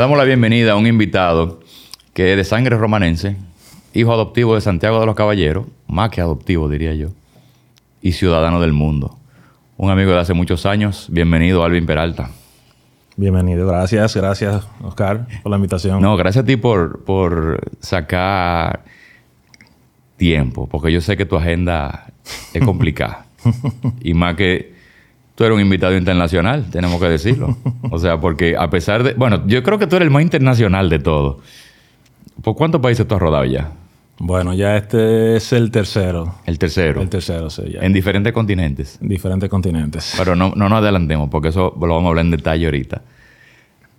Le damos la bienvenida a un invitado que es de sangre romanense, hijo adoptivo de Santiago de los Caballeros, más que adoptivo diría yo, y ciudadano del mundo. Un amigo de hace muchos años. Bienvenido, Alvin Peralta. Bienvenido, gracias, gracias Oscar por la invitación. No, gracias a ti por, por sacar tiempo, porque yo sé que tu agenda es complicada. y más que tú eres un invitado internacional, tenemos que decirlo. O sea, porque a pesar de... Bueno, yo creo que tú eres el más internacional de todo. ¿Por cuántos países tú has rodado ya? Bueno, ya este es el tercero. El tercero. El tercero, sí. Ya. En diferentes continentes. En diferentes continentes. Pero no, no nos adelantemos, porque eso lo vamos a hablar en detalle ahorita.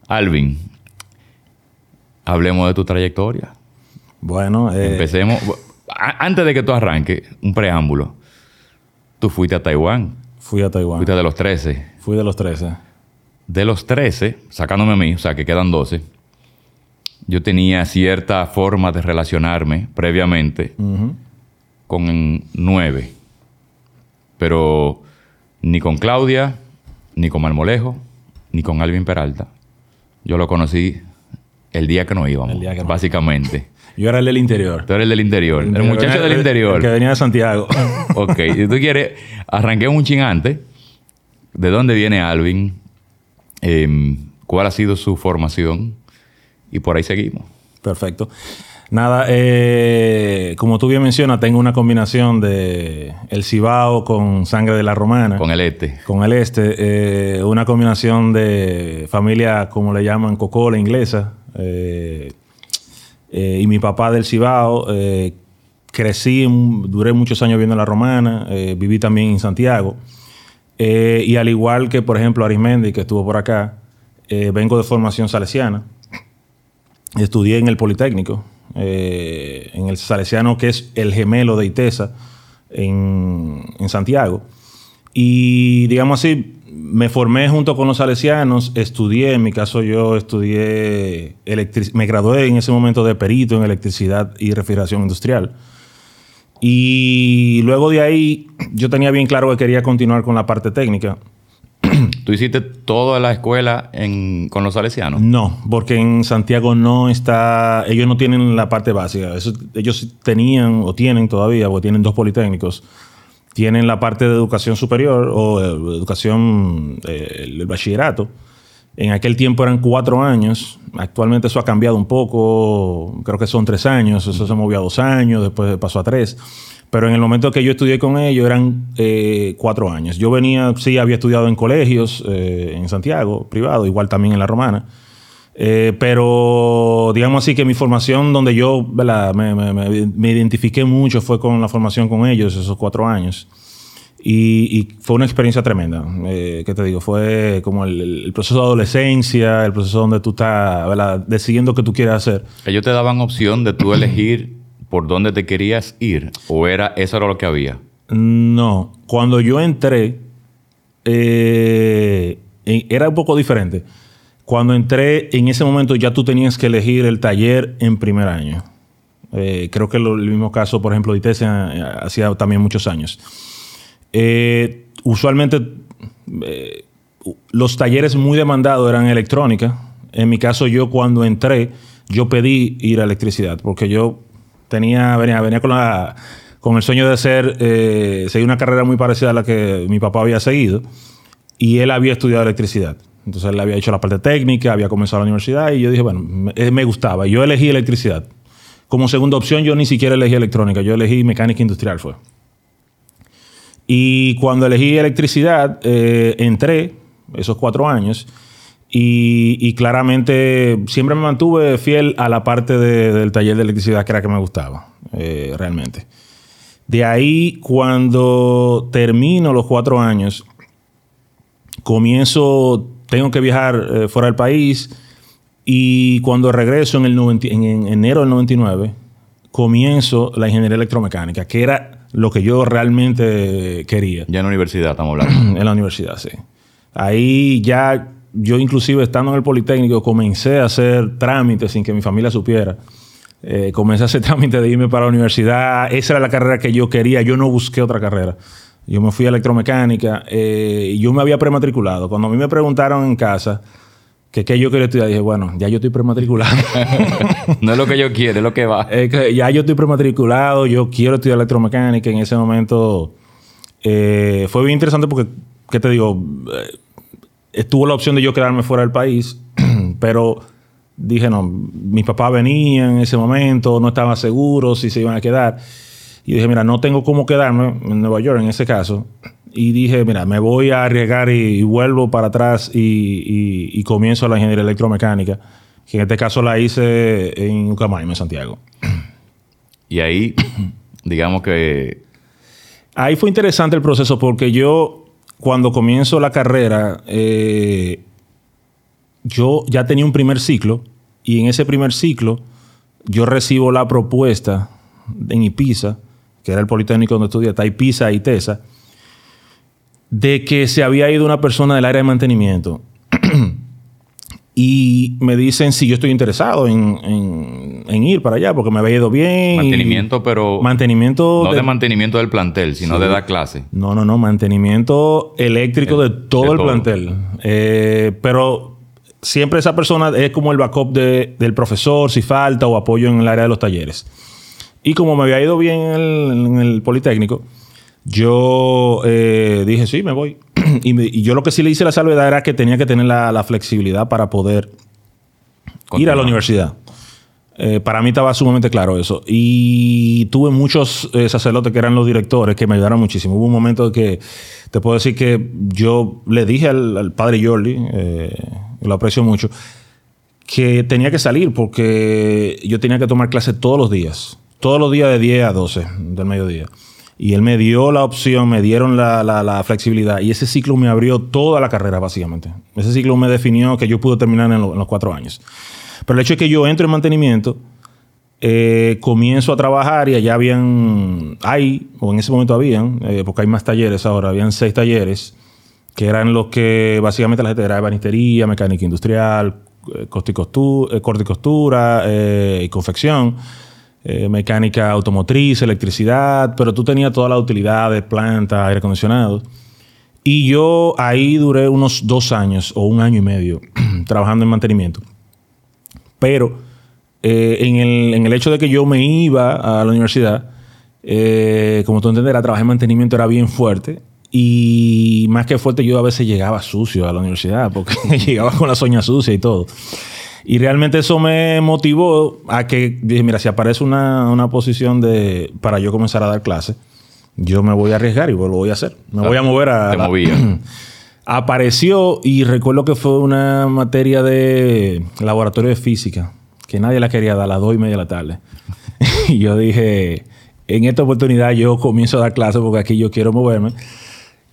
Alvin, hablemos de tu trayectoria. Bueno, eh, empecemos. Antes de que tú arranques, un preámbulo. Tú fuiste a Taiwán. Fui a Taiwán. Fuiste de los 13. Fui de los 13. De los 13, sacándome a mí, o sea, que quedan 12 yo tenía cierta forma de relacionarme previamente con nueve. Pero ni con Claudia, ni con Marmolejo, ni con Alvin Peralta. Yo lo conocí el día que no íbamos, básicamente. Yo era el del interior. Tú eres el del interior. El, muchacho del interior. El que venía de Santiago. ok. Si tú quieres, arranqué un chingante. ¿De dónde viene Alvin? Em, ¿Cuál ha sido su formación? y por ahí seguimos. Perfecto. Nada, eh, como tú bien mencionas, tengo una combinación de el Cibao con sangre de la romana. Con el este. Con el este. Eh, una combinación de familia, como le llaman, cocola inglesa. Eh, y mi papá del Cibao. crecí, duré muchos años viendo la romana. viví también en Santiago. y al igual que, por ejemplo, Arismendi, que estuvo por acá, vengo de formación salesiana. Estudié en el Politécnico, eh, en el Salesiano, que es el gemelo de ITESA, en, Santiago. Y digamos así, me formé junto con los salesianos, estudié, en mi caso yo estudié, me gradué en ese momento de perito en electricidad y refrigeración industrial. Y luego de ahí yo tenía bien claro que quería continuar con la parte técnica. ¿Tú hiciste toda la escuela con los salesianos? No, porque en Santiago no está, ellos no tienen la parte básica. ellos tenían o tienen todavía, porque tienen dos politécnicos, tienen la parte de educación superior o eh, educación, eh, el bachillerato. En aquel tiempo eran cuatro años. Actualmente eso ha cambiado un poco. Creo que son tres años. Eso se movió a dos años. Después pasó a tres. Pero en el momento que yo estudié con ellos eran eh, cuatro años. Yo venía, sí, había estudiado en colegios eh, en Santiago, privado, igual también en La Romana. Eh, pero digamos así que mi formación donde yo me, identifiqué mucho fue con la formación con ellos, esos cuatro años. Y, fue una experiencia tremenda. ¿Qué te digo? Fue como el, proceso de adolescencia, el proceso donde tú estás decidiendo qué tú quieres hacer. Ellos te daban opción de tú elegir por dónde te querías ir? ¿O era eso era lo que había? No. Cuando yo entré, eh, era un poco diferente. Cuando entré, en ese momento ya tú tenías que elegir el taller en primer año. Eh, creo que el mismo caso, por ejemplo, de ITES hacía también muchos años. Eh, usualmente los talleres muy demandados eran electrónica. En mi caso, yo cuando entré, yo pedí ir a electricidad, porque yo tenía, venía, venía con, la, con el sueño de hacer, eh, seguir una carrera muy parecida a la que mi papá había seguido. Y él había estudiado electricidad. Entonces él había hecho la parte técnica, había comenzado la universidad y yo dije, bueno, me, eh, me gustaba. Yo elegí electricidad. Como segunda opción yo ni siquiera elegí electrónica, yo elegí mecánica industrial fue. Y cuando elegí electricidad, eh, entré esos cuatro años y, claramente siempre me mantuve fiel a la parte del taller de electricidad que era que me gustaba, eh, realmente. De ahí, cuando termino los cuatro años, comienzo, tengo que viajar eh, fuera del país y cuando regreso en, el en, enero del 99, comienzo la ingeniería electromecánica, que era lo que yo realmente quería. Ya en la universidad estamos hablando. en la universidad, sí. Ahí ya yo inclusive estando en el Politécnico comencé a hacer trámites sin que mi familia supiera. Eh, comencé a hacer trámites de irme para la universidad. Esa era la carrera que yo quería. Yo no busqué otra carrera. Yo me fui a electromecánica. Eh, yo me había prematriculado. Cuando a mí me preguntaron en casa, que, que yo quería estudiar. dije, bueno, ya yo estoy prematriculado. no es lo que yo quiero, es lo que va. que ya yo estoy prematriculado, yo quiero estudiar electromecánica. En ese momento eh, fue bien interesante porque, ¿qué te digo? Eh, estuvo la opción de yo quedarme fuera del país, pero dije, no, mis papás venían en ese momento, no estaba seguro si se iban a quedar. Y dije, mira, no tengo cómo quedarme en Nueva York en ese caso. Y dije, mira, me voy a arriesgar y, vuelvo para atrás y, comienzo la ingeniería electromecánica, que en este caso la hice en Ucamaima, en Santiago. Y ahí, digamos que... Ahí fue interesante el proceso porque yo, cuando comienzo la carrera, eh, yo ya tenía un primer ciclo y en ese primer ciclo yo recibo la propuesta en IPISA, que era el Politécnico donde estudié, está IPISA y TESA, de que se había ido una persona del área de mantenimiento. y me dicen si yo estoy interesado en, ir para allá, porque me había ido bien. Mantenimiento, pero. Mantenimiento. No de, mantenimiento del plantel, sino de dar clase. No, no, no. Mantenimiento eléctrico de todo el plantel. Eh, pero siempre esa persona es como el backup del profesor, si falta, o apoyo en el área de los talleres. Y como me había ido bien en el, Politécnico, yo eh, dije, sí, me voy. y, yo lo que sí le hice la salvedad era que tenía que tener la, flexibilidad para poder ir a la universidad. Eh, para mí estaba sumamente claro eso. Y tuve muchos eh, sacerdotes que eran los directores que me ayudaron muchísimo. Hubo un momento que te puedo decir que yo le dije al, padre Jordi, lo aprecio mucho, que tenía que salir porque yo tenía que tomar clases todos los días. Todos los días de 10 a 12 del mediodía. Y él me dio la opción, me dieron la, flexibilidad. Y ese ciclo me abrió toda la carrera, básicamente. Ese ciclo me definió que yo pude terminar en, los cuatro años. Pero el hecho es que yo entro en mantenimiento, eh, comienzo a trabajar y allá habían, hay, o en ese momento habían, eh, porque hay más talleres ahora, habían seis talleres que eran los que básicamente la gente era banistería, mecánica industrial, eh, corte y costura, eh, corte y, costura y confección, eh, mecánica automotriz, electricidad, pero tú tenías toda la utilidad de planta, aire acondicionado. Y yo ahí duré unos dos años o un año y medio trabajando en mantenimiento. Pero en, el, en, el, hecho de que yo me iba a la universidad, como tú entenderás, trabajar en mantenimiento era bien fuerte y más que fuerte, yo a veces llegaba sucio a la universidad porque llegaba con la soña sucia y todo. Y realmente eso me motivó a que dije, mira, si aparece una, posición de para yo comenzar a dar clases, yo me voy a arriesgar y lo voy a hacer. Me voy a mover a... Te Apareció y recuerdo que fue una materia de laboratorio de física, que nadie la quería dar a las dos y media de la tarde. y yo dije, en esta oportunidad yo comienzo a dar clases porque aquí yo quiero moverme.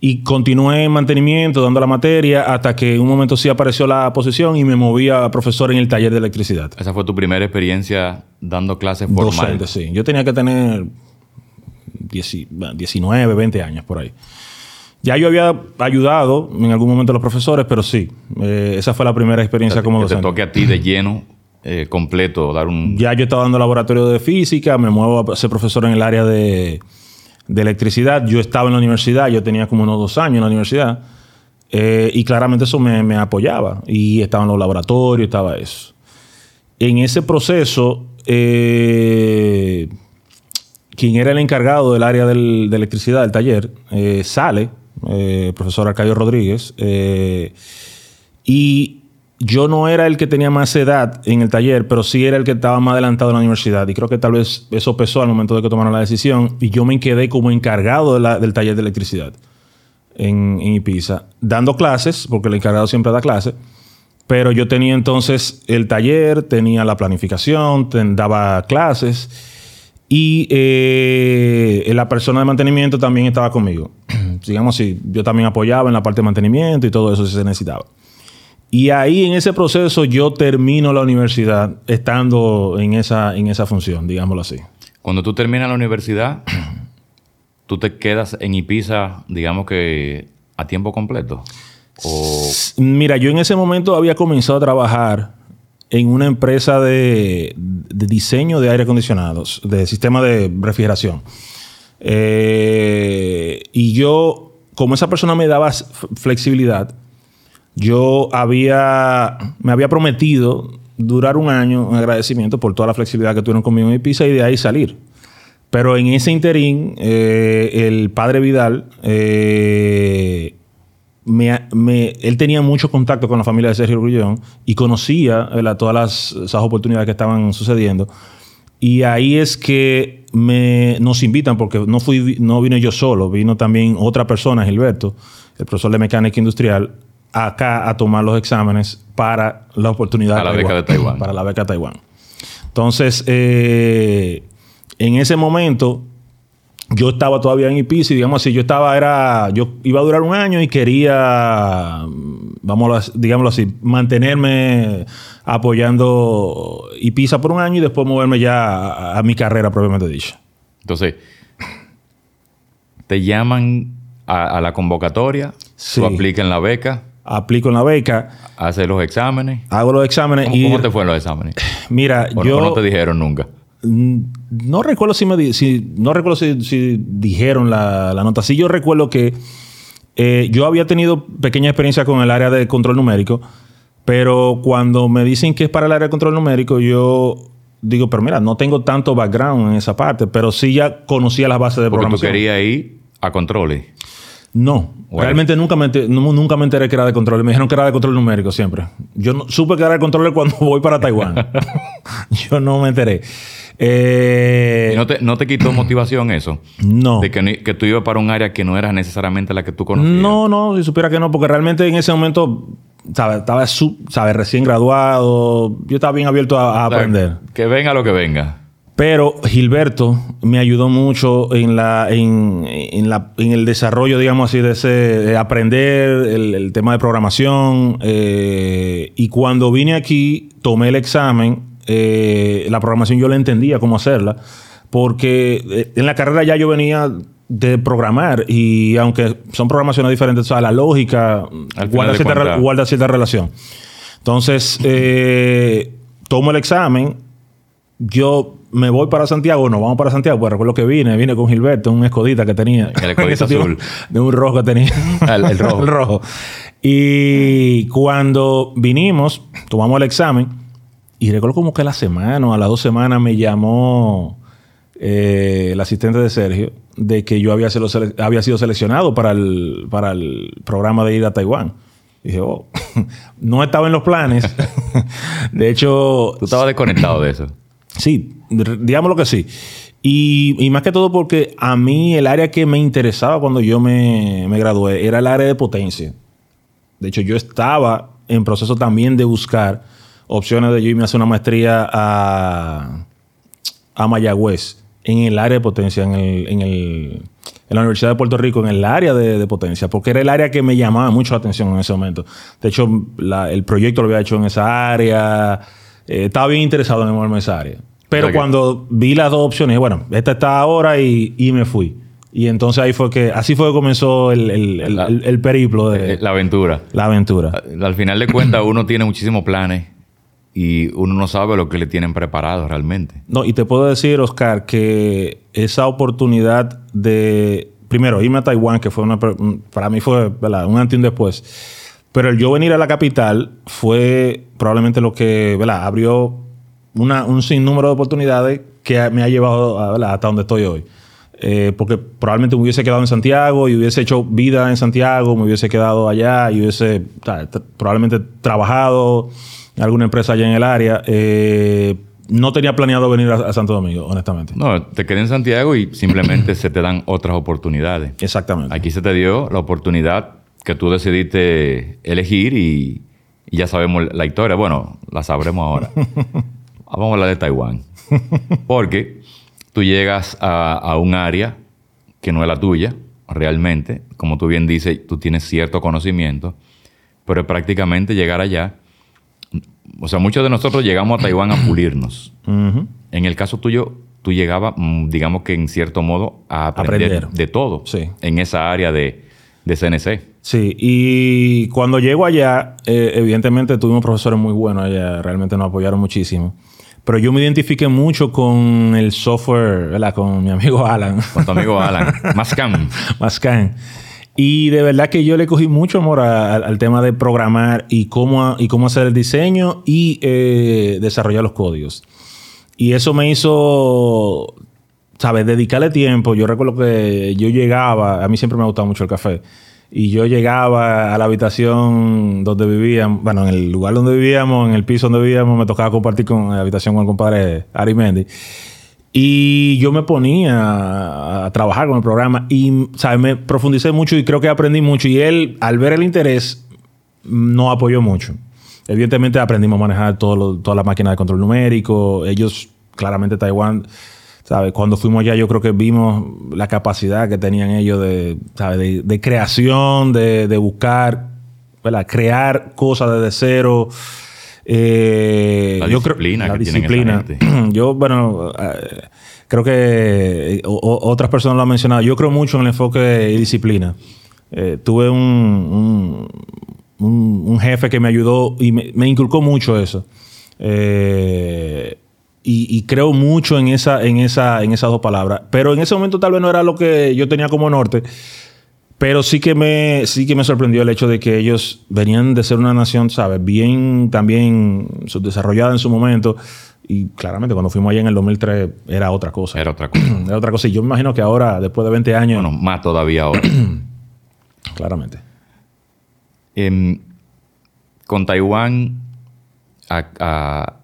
Y continué en mantenimiento, dando la materia, hasta que en un momento sí apareció la posición y me moví a profesor en el taller de electricidad. ¿Esa fue tu primera experiencia dando clases formales? Docente, sí. Yo tenía que tener 19, 20 años por ahí. Ya yo había ayudado en algún momento a los profesores, pero sí, eh, esa fue la primera experiencia como docente. Que te toque a ti de lleno, eh, completo, dar un... Ya yo estaba dando laboratorio de física, me muevo a ser profesor en el área de de electricidad. Yo estaba en la universidad, yo tenía como unos dos años en la universidad, eh, y claramente eso me, apoyaba. Y estaba en los laboratorios, estaba eso. En ese proceso, eh, quien era el encargado del área de electricidad del taller, eh, sale, el profesor Arcadio Rodríguez, y yo no era el que tenía más edad en el taller, pero sí era el que estaba más adelantado en la universidad. Y creo que tal vez eso pesó al momento de que tomaron la decisión. Y yo me quedé como encargado del taller de electricidad en, en Ibiza, dando clases, porque el encargado siempre da clases. Pero yo tenía entonces el taller, tenía la planificación, daba clases. Y eh, la persona de mantenimiento también estaba conmigo. Digamos así, yo también apoyaba en la parte de mantenimiento y todo eso si se necesitaba. Y ahí en ese proceso yo termino la universidad estando en esa, en esa función, digámoslo así. Cuando tú terminas la universidad, tú te quedas en Ibiza, digamos que a tiempo completo. Mira, yo en ese momento había comenzado a trabajar en una empresa de, diseño de aire acondicionados, de sistema de refrigeración. Eh, y yo, como esa persona me daba flexibilidad, yo había, me había prometido durar un año en agradecimiento por toda la flexibilidad que tuvieron conmigo en Ibiza y de ahí salir. Pero en ese interín, eh, el padre Vidal, eh, él tenía mucho contacto con la familia de Sergio Grullón y conocía todas las, esas oportunidades que estaban sucediendo. Y ahí es que me, nos invitan, porque no, fui, no vine yo solo, vino también otra persona, Gilberto, el profesor de mecánica industrial, acá a tomar los exámenes para la oportunidad para la beca de Taiwán. Para la beca de Taiwán. Entonces, eh, en ese momento, yo estaba todavía en y digamos así, yo estaba, era, yo iba a durar un año y quería, vamos, digámoslo así, mantenerme apoyando IPISA por un año y después moverme ya a, mi carrera propiamente dicha. Entonces, te llaman a, la convocatoria, sí. tú aplicas en la beca. Aplico en la beca. Haces los exámenes. Hago los exámenes ¿Cómo, y... ¿Cómo te fueron los exámenes? Mira, yo... no te dijeron nunca? Mm, no recuerdo si me si, no recuerdo si, dijeron la, nota. Sí, yo recuerdo que eh, yo había tenido pequeña experiencia con el área de control numérico, pero cuando me dicen que es para el área de control numérico, yo digo, pero mira, no tengo tanto background en esa parte, pero sí ya conocía las bases de Porque programación. tú querías ir a controles. No, realmente nunca me, nunca me enteré que era de control. Me dijeron que era de control numérico siempre. Yo no, supe que era de control cuando voy para Taiwán. yo no me enteré. Eh, ¿Y no te, no te quitó motivación eso? No. De que, que, tú ibas para un área que no era necesariamente la que tú conocías. No, no, si supiera que no, porque realmente en ese momento estaba ¿sabe? recién graduado. Yo estaba bien abierto a, aprender. Que venga lo que venga. Pero Gilberto me ayudó mucho en, la, en, en, la, en el desarrollo, digamos así, de ese aprender el, tema de programación. Eh, y cuando vine aquí, tomé el examen eh, la programación yo la entendía cómo hacerla, porque eh, en la carrera ya yo venía de programar y aunque son programaciones diferentes, o sea, la lógica guarda cierta, cierta, relación. Entonces, eh, tomo el examen, yo me voy para Santiago, no vamos para Santiago, pues recuerdo que vine, vine con Gilberto, un escodita que tenía. El escodita azul. De un rojo que tenía. el, rojo. el rojo. Y cuando vinimos, tomamos el examen, y recuerdo como que a la semana o a las dos semanas me llamó eh, el asistente de Sergio de que yo había sido, había sido seleccionado para el, para el programa de ir a Taiwán. Y dije, oh, no estaba en los planes. de hecho... ¿Tú estabas desconectado de eso? Sí, digámoslo que sí. Y, más que todo porque a mí el área que me interesaba cuando yo me, me gradué era el área de potencia. De hecho, yo estaba en proceso también de buscar opciones de yo irme a hacer una maestría a, a Mayagüez, en el área de potencia, en, el, en, el, en la Universidad de Puerto Rico, en el área de, potencia, porque era el área que me llamaba mucho la atención en ese momento. De hecho, el proyecto lo había hecho en esa área, eh, estaba bien interesado en moverme esa área. Pero cuando vi las dos opciones, bueno, esta está ahora y, y me fui. Y entonces ahí fue que, así fue que comenzó el, el, el, periplo de... La aventura. La aventura. Al final de cuentas, uno tiene muchísimos planes y uno no sabe lo que le tienen preparado realmente. No, y te puedo decir, Oscar, que esa oportunidad de, primero, irme a Taiwán, que fue una, para mí fue un antes y un después, pero el yo venir a la capital fue probablemente lo que ¿verdad? abrió una, un sinnúmero de oportunidades que me ha llevado hasta donde estoy hoy. Eh, porque probablemente me hubiese quedado en Santiago y hubiese hecho vida en Santiago, me hubiese quedado allá y hubiese probablemente trabajado alguna empresa allá en el área. Eh, no tenía planeado venir a, Santo Domingo, honestamente. No, te quedé en Santiago y simplemente se te dan otras oportunidades. Exactamente. Aquí se te dio la oportunidad que tú decidiste elegir y, ya sabemos la historia. Bueno, la sabremos ahora. Vamos a hablar de Taiwán. Porque tú llegas a, a un área que no es la tuya, realmente. Como tú bien dices, tú tienes cierto conocimiento, pero prácticamente llegar allá o sea, muchos de nosotros llegamos a Taiwán a pulirnos. En el caso tuyo, tú llegabas, mm, digamos que en cierto modo, a aprender, de todo en esa área de, de, CNC. Sí, y cuando llego allá, eh, evidentemente tuvimos profesores muy buenos allá, realmente nos apoyaron muchísimo. Pero yo me identifiqué mucho con el software, ¿verdad? Con mi amigo Alan. Con tu amigo Alan. Mascan. Mascan. Y de verdad que yo le cogí mucho amor al tema de programar y cómo, y cómo hacer el diseño y eh, desarrollar los códigos. Y eso me hizo, ¿sabes? Dedicarle tiempo. Yo recuerdo que yo llegaba, a mí siempre me ha gustado mucho el café. Y yo llegaba a la habitación donde vivíamos, bueno, en el lugar donde vivíamos, en el piso donde vivíamos, me tocaba compartir con la habitación con el compadre Ari Mendy. Y yo me ponía a trabajar con el programa y, ¿sabes? Me profundicé mucho y creo que aprendí mucho. Y él, al ver el interés, no apoyó mucho. Evidentemente aprendimos a manejar todo todas las máquinas de control numérico. Ellos, claramente Taiwán cuando fuimos allá yo creo que vimos la capacidad que tenían ellos de, de, creación, de, buscar, crear cosas desde cero. Eh, la disciplina la disciplina. yo, bueno, eh, creo que eh, otras personas lo han mencionado. Yo creo mucho en el enfoque de disciplina. tuve un, un, jefe que me ayudó y me, me inculcó mucho eso. Eh, y, creo mucho en, esa, en, esa, en esas dos palabras. Pero en ese momento tal vez no era lo que yo tenía como norte. Pero sí que me, sí que me sorprendió el hecho de que ellos venían de ser una nación, ¿sabes? Bien también desarrollada en su momento. Y claramente cuando fuimos allá en el 2003 era otra cosa. Era otra cosa. era otra cosa. Y yo me imagino que ahora, después de 20 años... Bueno, más todavía ahora. claramente. Em, con Taiwán, a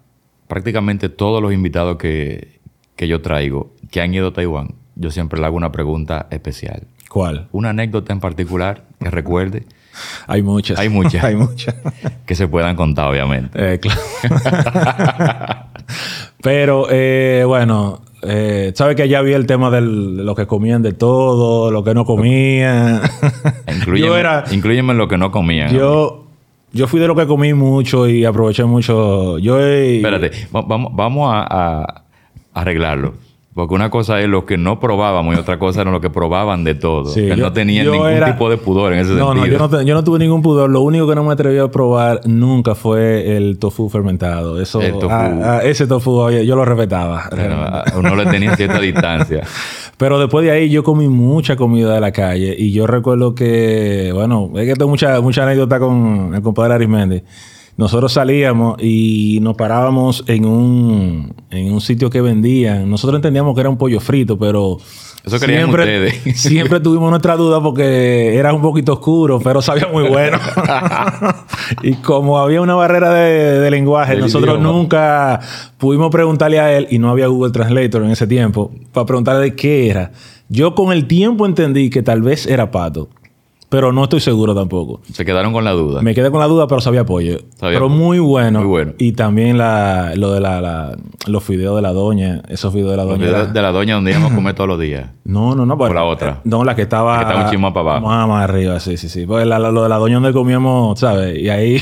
prácticamente todos los invitados que, yo traigo que han ido a Taiwán, yo siempre le hago una pregunta especial. ¿Cuál? Una anécdota en particular que recuerde. Hay muchas. Hay muchas. Hay muchas. que se puedan contar, obviamente. Eh, claro. Pero, eh, bueno, eh, ¿sabes que allá había el tema de lo que comían de todo, lo que no comían? incluyeme, en lo que no comían. Yo, yo fui de lo que comí mucho y aproveché mucho. Yo Espérate, vamos, vamos a, arreglarlo. Porque una cosa es lo que no probábamos y otra cosa era lo que probaban de todo. que no tenían ningún tipo de pudor en ese sentido. No, yo no, yo no tuve ningún pudor. Lo único que no me atreví a probar nunca fue el tofu fermentado. Eso, el tofu. Ese tofu, yo lo respetaba. uno le tenía cierta distancia. Pero después de ahí yo comí mucha comida de la calle y yo recuerdo que, bueno, es que tengo mucha, mucha anécdota con el compadre Arismendi. Nosotros salíamos y nos parábamos en un, en un sitio que vendían. Nosotros entendíamos que era un pollo frito, pero eso siempre, ustedes. siempre tuvimos nuestra duda porque era un poquito oscuro, pero sabía muy bueno. y como había una barrera de, lenguaje, nosotros nunca pudimos preguntarle a él, y no había Google Translator en ese tiempo, para preguntarle de qué era. Yo con el tiempo entendí que tal vez era pato pero no estoy seguro tampoco. Se quedaron con la duda. Me quedé con la duda, pero sabía pollo. pero muy bueno. Muy bueno. Y también la, lo de la, los fideos de la doña, esos fideos de la doña. Los de la doña donde íbamos a comer todos los días. No, no, no. Por la otra. No, la que estaba. La que estaba un chismo para abajo. Más, más arriba, sí, sí, sí. Pues lo de la doña donde comíamos, ¿sabes? Y ahí.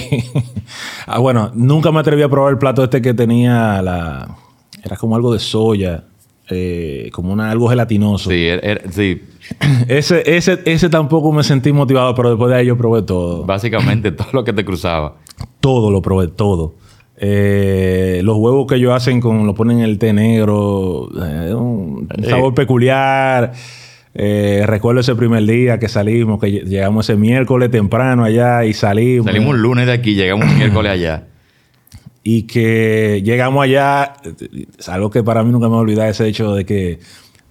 ah, bueno, nunca me atreví a probar el plato este que tenía la. Era como algo de soya. Eh, como una, algo gelatinoso. Sí, sí. ese, ese, ese tampoco me sentí motivado, pero después de ahí yo probé todo. Básicamente todo lo que te cruzaba. Todo lo probé, todo. Eh, los huevos que ellos hacen con, lo ponen en el té negro, eh, un sabor peculiar. recuerdo ese primer día que salimos, que llegamos ese miércoles temprano allá y salimos. Salimos un lunes de aquí, llegamos un miércoles allá y que llegamos allá, es algo que para mí nunca me olvidar ese hecho de que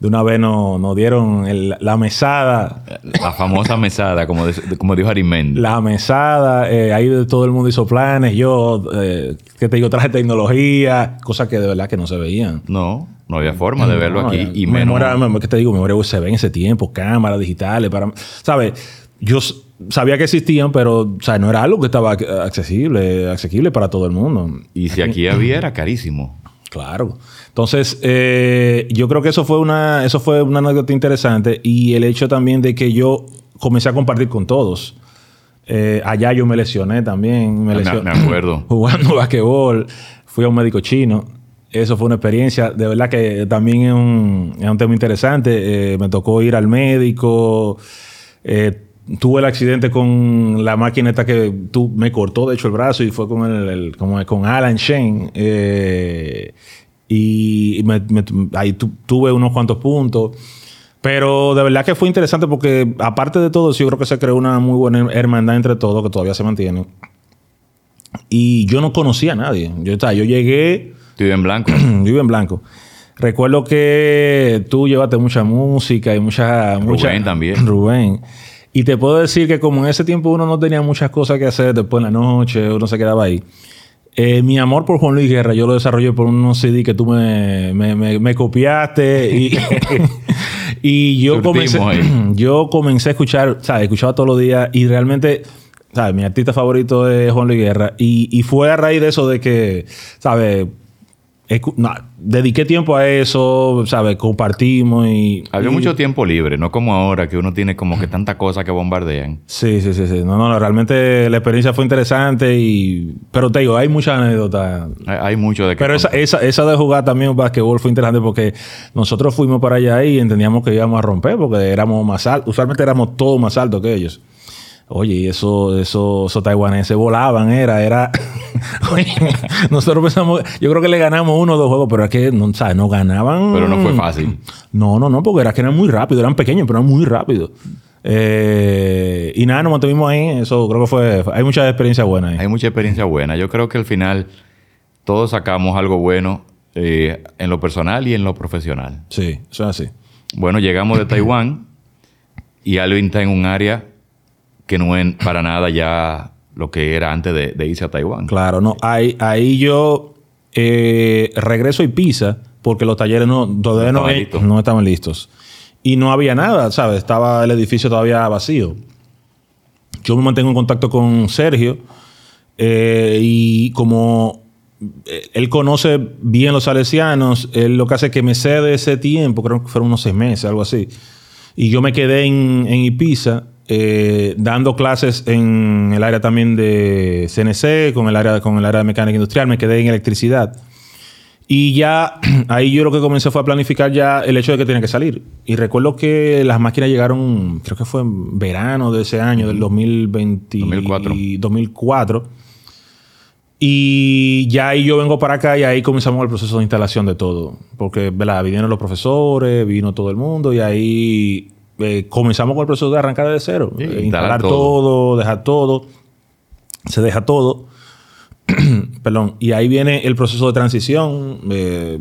de una vez nos, dieron la mesada. La famosa mesada, como, como dijo Arimendi. La mesada, eh, ahí todo el mundo hizo planes, yo, eh, que te digo, traje tecnología, cosas que de verdad que no se veían. No, no había forma de verlo aquí. y menos... ¿Qué te digo? Memoria USB en ese tiempo, cámaras digitales, para... ¿Sabes? Yo sabía que existían, pero o sea, no era algo que estaba accesible, accesible para todo el mundo. Y si aquí había, era carísimo. Claro. Entonces, eh, yo creo que eso fue una, eso fue una anécdota interesante. Y el hecho también de que yo comencé a compartir con todos. Eh, allá yo me lesioné también. Me, lesioné, me acuerdo. Jugando basquetbol. Fui a un médico chino. Eso fue una experiencia, de verdad que también es un, es un tema interesante. Eh, me tocó ir al médico. Eh, tuve el accidente con la máquina esta que tú, me cortó, de hecho, el brazo y fue con, el, con Alan Shane. Eh, y ahí tuve unos cuantos puntos. Pero de verdad que fue interesante porque, aparte de todo, yo creo que se creó una muy buena hermandad entre todos, que todavía se mantiene. Y yo no conocía a nadie. Yo, sea, yo llegué. Tú vives en blanco. vivo en blanco. Recuerdo que tú llevaste mucha música y mucha. mucha Rubén también. Rubén. Y te puedo decir que, como en ese tiempo uno no tenía muchas cosas que hacer después en la noche, uno se quedaba ahí. Eh, mi amor por Juan Luis Guerra, yo lo desarrollé por unos CD que tú me, me, me, me copiaste y, y yo, comencé, yo comencé a escuchar, ¿sabes? Escuchaba todos los días y realmente, ¿sabes? Mi artista favorito es Juan Luis Guerra y, y fue a raíz de eso de que, ¿sabes? No, dediqué tiempo a eso, ¿sabes? Compartimos y... Había mucho tiempo libre, no como ahora que uno tiene como que tanta cosa que bombardean. Sí, sí, sí, sí. No, no, realmente la experiencia fue interesante y... Pero te digo, hay muchas anécdotas. Hay, mucho de que... Pero esa, esa, esa, de jugar también basquetbol fue interesante porque nosotros fuimos para allá y entendíamos que íbamos a romper porque éramos más altos. Usualmente éramos todos más altos que ellos. Oye, y eso, eso, esos taiwaneses volaban, era, era. nosotros pensamos, yo creo que le ganamos uno o dos juegos, pero es que no, ¿sabes? no ganaban. Pero no fue fácil. No, no, no, porque era que eran muy rápidos, eran pequeños, pero eran muy rápidos. Eh, y nada, nos mantuvimos ahí. Eso creo que fue. Hay mucha experiencia buena ahí. Hay mucha experiencia buena. Yo creo que al final todos sacamos algo bueno eh, en lo personal y en lo profesional. Sí, eso es así. Bueno, llegamos de Taiwán y Alvin está en un área que no es para nada ya lo que era antes de, irse a Taiwán. Claro, no. Ahí, ahí yo eh, regreso y pisa porque los talleres no, todavía no, no, estaban listos. Y no había nada, ¿sabes? Estaba el edificio todavía vacío. Yo me mantengo en contacto con Sergio eh, y como eh, él conoce bien los salesianos, él lo que hace es que me cede ese tiempo, creo que fueron unos seis meses, algo así. Y yo me quedé en, en Ibiza eh, dando clases en el área también de CNC, con el área, con el área de mecánica industrial, me quedé en electricidad. Y ya ahí yo lo que comencé fue a planificar ya el hecho de que tenía que salir. Y recuerdo que las máquinas llegaron, creo que fue en verano de ese año, del 2020, 2004. 2004. Y ya ahí yo vengo para acá y ahí comenzamos el proceso de instalación de todo. Porque, ¿verdad? Vinieron los profesores, vino todo el mundo y ahí eh, comenzamos con el proceso de arrancar de cero. Eh, instalar todo. dejar todo. Se deja todo. Perdón. Y ahí viene el proceso de transición eh,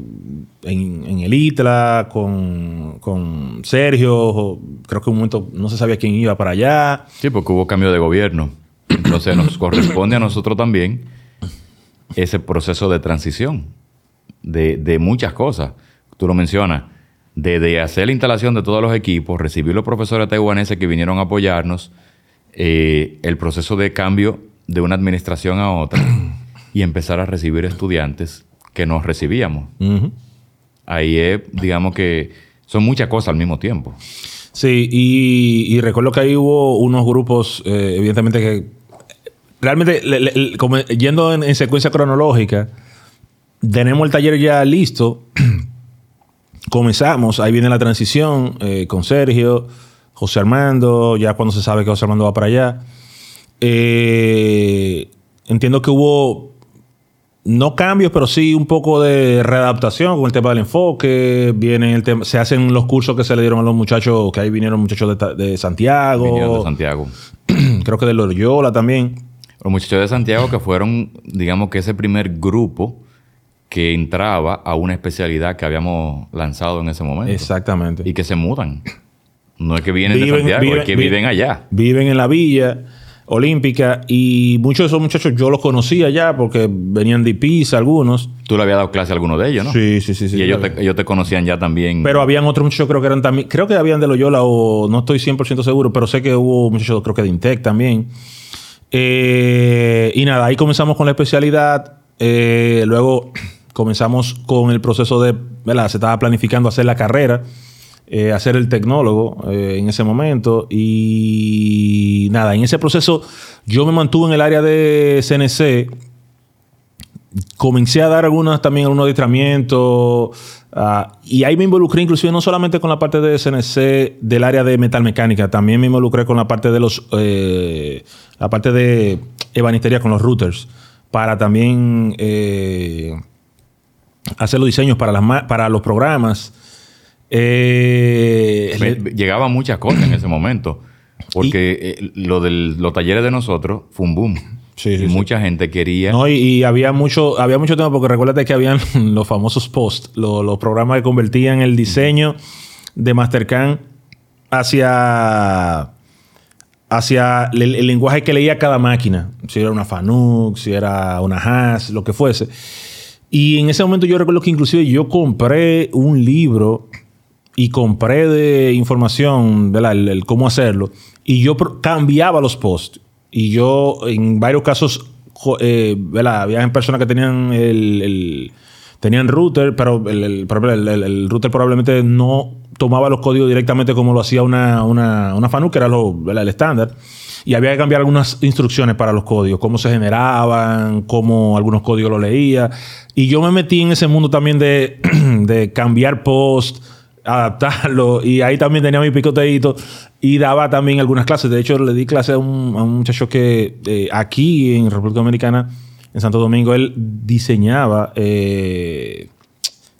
en, el ITLA con, con Sergio. Creo que un momento no se sabía quién iba para allá. Sí, porque hubo cambio de gobierno. Entonces nos corresponde a nosotros también ese proceso de transición de, de muchas cosas. Tú lo mencionas desde hacer la instalación de todos los equipos, recibir los profesores taiwaneses que vinieron a apoyarnos, eh, el proceso de cambio de una administración a otra y empezar a recibir estudiantes que nos recibíamos. Ahí es, digamos que son muchas cosas al mismo tiempo. Sí, y, recuerdo que ahí hubo unos grupos, eh, evidentemente, que realmente, yendo en secuencia cronológica, tenemos el taller ya listo comenzamos, ahí viene la transición eh, con Sergio, José Armando, ya cuando se sabe que José Armando va para allá. Eh, entiendo que hubo, no cambios, pero sí un poco de readaptación con el tema del enfoque. Viene el tema, se hacen los cursos que se le dieron a los muchachos, que ahí vinieron muchachos de, Santiago. Vinieron de Santiago. Creo que de Loyola también. Los muchachos de Santiago que fueron, digamos que ese primer grupo que entraba a una especialidad que habíamos lanzado en ese momento. Exactamente. Y que se mudan. No es que vienen de Santiago, es que viven, allá. Viven en la villa olímpica y muchos de esos muchachos yo los conocía ya porque venían de Ibiza algunos. Tú le habías dado clase a alguno de ellos, ¿no? Sí, sí, sí. Y ellos, te, ellos, te, conocían ya también. Pero habían otros muchachos creo que eran también, creo que habían de Loyola o no estoy 100% seguro, pero sé que hubo muchachos creo que de Intec también. Eh, y nada, ahí comenzamos con la especialidad. Eh, luego comenzamos con el proceso de, ¿verdad? Se estaba planificando hacer la carrera, eh, hacer el tecnólogo eh, en ese momento. Y nada, en ese proceso yo me mantuve en el área de CNC. Comencé a dar algunas también algunos adiestramientos. Ah, y ahí me involucré inclusive no solamente con la parte de CNC del área de metalmecánica, también me involucré con la parte de los eh, la parte de ebanistería con los routers para también hacer los diseños para, las, para los programas. Eh, me, llegaban muchas cosas en ese momento. Porque eh, lo de los talleres de nosotros fue un boom. Sí, sí, y sí. mucha gente quería. No, y, y había mucho, había mucho tema porque recuérdate que habían los famosos posts, lo- los programas que convertían el diseño de Mastercard hacia hacia el, el lenguaje que leía cada máquina, si era una Fanuc, si era una Haas, lo que fuese. Y en ese momento yo recuerdo que inclusive yo compré un libro y compré de información, ¿verdad? El, el cómo hacerlo. Y yo cambiaba los posts. Y yo, en varios casos, eh, ¿verdad? Había personas que tenían el, el- tenían router, pero el, el- el- router probablemente no tomaba los códigos directamente como lo hacía una, una, una FANUC, que era lo, el estándar. Y había que cambiar algunas instrucciones para los códigos, cómo se generaban, cómo algunos códigos los leía. Y yo me metí en ese mundo también de, de cambiar post, adaptarlo. Y ahí también tenía mi picoteíto y daba también algunas clases. De hecho, le di clase a un, a un muchacho que eh, aquí en República Dominicana, en Santo Domingo, él diseñaba eh,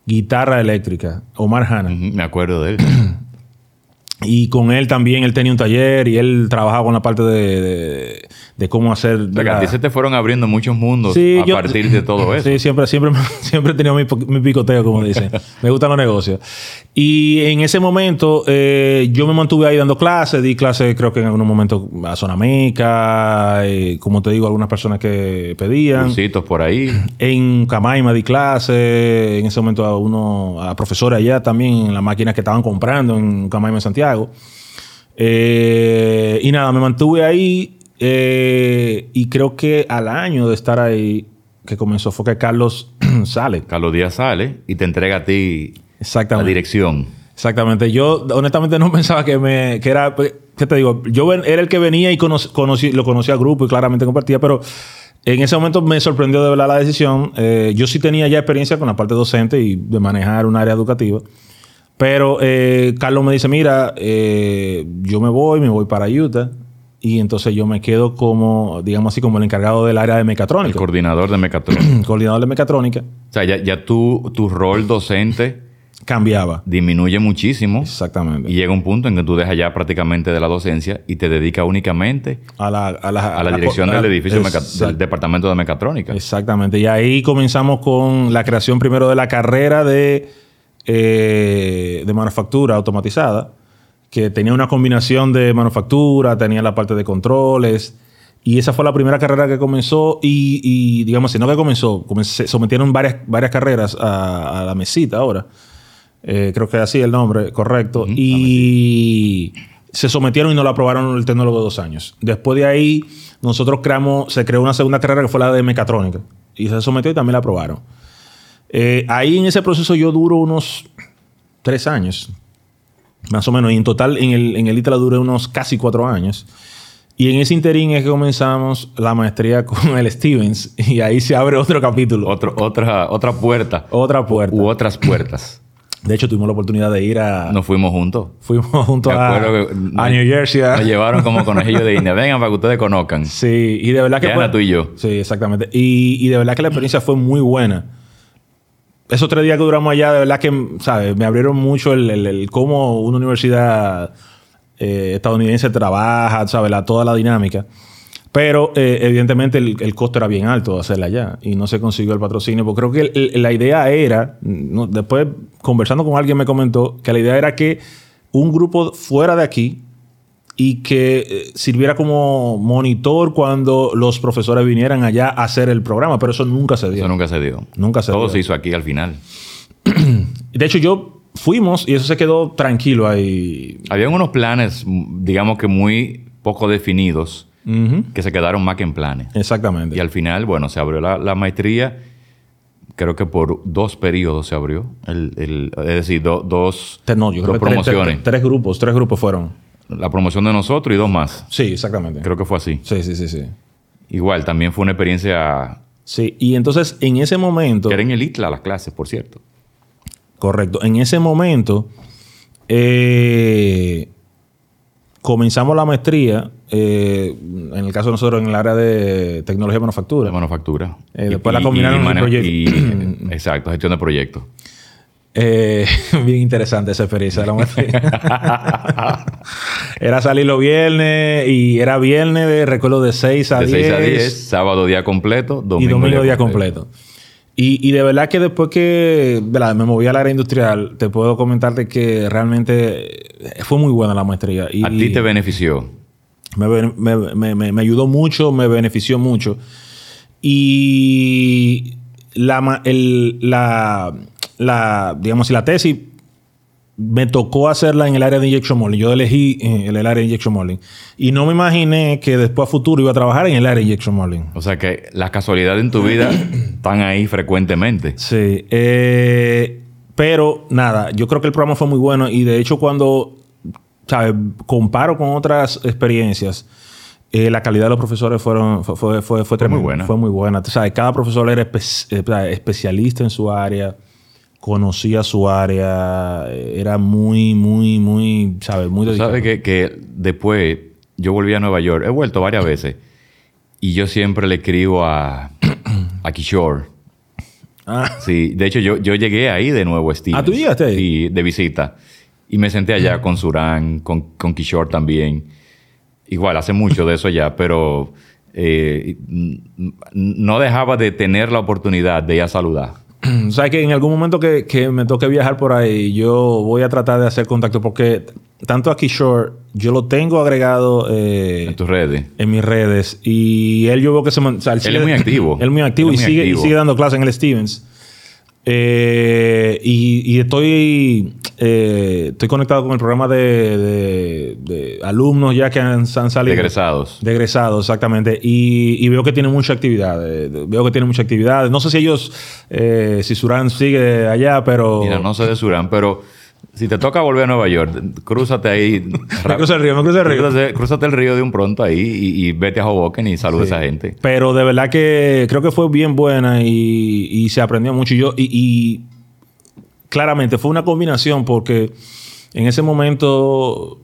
guitarra eléctrica, Omar Hanna. Me acuerdo de él. Y con él también, él tenía un taller y él trabajaba con la parte de, de- de cómo hacer... O sea, que la- a ti se te fueron abriendo muchos mundos Sí, a yo- partir de todo eso. Sí, siempre, siempre, siempre he tenido mi, picoteo, como dicen. me gustan los negocios. Y en ese momento eh, yo me mantuve ahí dando clases. Di clases creo que en algún momento a Zona Meca, eh, como te digo, algunas personas que pedían. Cursitos por ahí. En Camaima di clases. En ese momento a uno, a profesores allá también, en las máquinas que estaban comprando en Camaima en Santiago. Eh, y nada, me mantuve ahí. eh, y creo que al año de estar ahí, que comenzó, fue que Carlos sale. Carlos Díaz sale y te entrega a ti la Exactamente. dirección. Exactamente. Yo honestamente no pensaba que me que era ¿qué te digo? Yo era el que venía y cono- conocí, lo conocía al grupo y claramente compartía, pero en ese momento me sorprendió de verdad la decisión. Eh, yo sí tenía ya experiencia con la parte docente y de manejar un área educativa. Pero eh, Carlos me dice, mira, eh, yo me voy, me voy para Utah. Y entonces yo me quedo como, digamos así, como el encargado del área de El mecatrónica. coordinador de Mecatron. coordinador de mecatrónica. o sea, ya, ya tu, tu rol docente Cambiaba. disminuye muchísimo Exactamente. y llega un punto en que tú dejas ya prácticamente de la docencia y te dedicas únicamente a la, a la, a la dirección a- del edificio del departamento de mecatrónica. Exactamente. Y ahí comenzamos con la creación primero de la carrera de, eh, de manufactura automatizada, que tenía una combinación de manufactura, tenía la parte de controles. Y esa fue la primera carrera que comenzó y, y, digamos, si no que comenzó, comenz- se sometieron varias, varias carreras a, a la mesita ahora. Eh, creo que así el nombre, correcto. y se sometieron y no lo aprobaron el tecnólogo de dos años. Después de ahí, nosotros creamos, se creó una segunda carrera que fue la de mecatrónica. Y se sometió y también la aprobaron. Eh, ahí en ese proceso yo duro unos tres años, más o menos. Y en total en el, en el ITLA duré unos casi cuatro años. Y en ese interín es que comenzamos la maestría con el Stevens. Y ahí se abre otro capítulo. Otro, otra, otra puerta. otra puerta. U otras puertas. De hecho, tuvimos la oportunidad de ir a... Nos fuimos juntos. Fuimos junto Me a, a New Jersey. a- Nos llevaron como conejillos de India. Vengan para que ustedes conozcan. Sí, y de verdad que Diana, tú y yo. Sí, exactamente. Y, y de verdad que la experiencia fue muy buena. Esos tres días que duramos allá, de verdad que, ¿sabes? Me abrieron mucho el, el- cómo una universidad eh, estadounidense trabaja, ¿sabes? Toda la dinámica. Pero, eh, evidentemente, el, costo era bien alto de hacerla allá. Y no se consiguió el patrocinio. Porque creo que la idea era... ¿no? Después, conversando con alguien, me comentó que la idea era que un grupo fuera de aquí y que eh, sirviera como monitor cuando los profesores vinieran allá a hacer el programa, pero eso nunca se dio. Eso nunca se dio. Nunca se Todo dio. se hizo aquí al final. De hecho, yo fuimos y eso se quedó tranquilo ahí. Habían unos planes, digamos que muy poco definidos, que se quedaron más que en planes. Exactamente. Y al final, bueno, se abrió la, la maestría. Creo que por dos periodos se abrió. El, el- es decir, do- dos, no, yo creo dos que tres- promociones. Tres, tres grupos, tres grupos fueron. La promoción de nosotros y dos más. Sí, exactamente. Creo que fue así. Sí, sí, sí, sí. Igual, también fue una experiencia Sí, y entonces en ese momento... que era en el ITLA las clases, por cierto. Correcto. En ese momento eh, comenzamos la maestría, eh, en el caso de nosotros, en el área de tecnología y manufactura. De manufactura. Eh, después la combinaron en el proyecto. y- exacto, gestión de proyectos. Eh, bien interesante esa experiencia de la maestría. era salir los viernes y era viernes de recuerdo de 6 a De 10. 6 a 10, sábado día completo, domingo, y domingo día completo. Y, y de verdad que después que ¿verdad? me moví al área industrial, te puedo comentarte que realmente fue muy buena la maestría. Y A ti te benefició. me, me- me- me- ayudó mucho, me benefició mucho. Y la, el- la, la, digamos, y la tesis me tocó hacerla en el área de injection molding. Yo elegí eh, el, el área de injection molding. Y no me imaginé que después a futuro iba a trabajar en el área de injection molding. O sea que las casualidades en tu vida están ahí frecuentemente. Sí. eh, pero nada, yo creo que el programa fue muy bueno y de hecho cuando, ¿sabes? Comparo con otras experiencias, eh, la calidad de los profesores fueron, fue, fue, fue, fue tremenda. buena. Fue muy buena. Sabes, cada profesor era espe- eh, especialista en su área, conocía su área, era muy, muy, muy, ¿sabes? Muy dedicado. sabes que, que después yo volví a Nueva York. He vuelto varias veces. Y yo siempre le escribo a, a Kishore. Ah, Sí, de hecho yo, yo llegué ahí de nuevo, Steve. Ah, ¿tú llegaste ahí? Sí, de visita. Y me senté allá con Surán, con, con Kishore también. Igual, hace mucho de eso ya, pero eh, no dejaba de tener la oportunidad de ir a saludar. sabes que en algún momento que, que me toque viajar por ahí, yo voy a tratar de hacer contacto porque tanto a Kishore, yo lo tengo agregado eh, En tus redes. en mis redes y él yo veo que se o sea, Él es muy activo. Él es muy activo Él y, es muy sigue, y sigue dando clases en el Stevens. Eh, y, y estoy eh, estoy conectado con el programa de, de- de alumnos ya que han, han salido. De egresados. De egresados, exactamente. Y, y veo que tiene mucha actividad. eh, veo que tiene mucha actividad. No sé si ellos, eh, si Surán sigue allá, pero... Mira, no sé de Surán, pero si te toca volver a Nueva York, crúzate ahí. Me cruzo el río, me cruzo el río. Crúzate, crúzate el río de un pronto ahí y, y vete a Hoboken y saluda a esa gente. Pero de verdad que creo que fue bien buena y, y se aprendió mucho. Y yo, y, y claramente fue una combinación porque en ese momento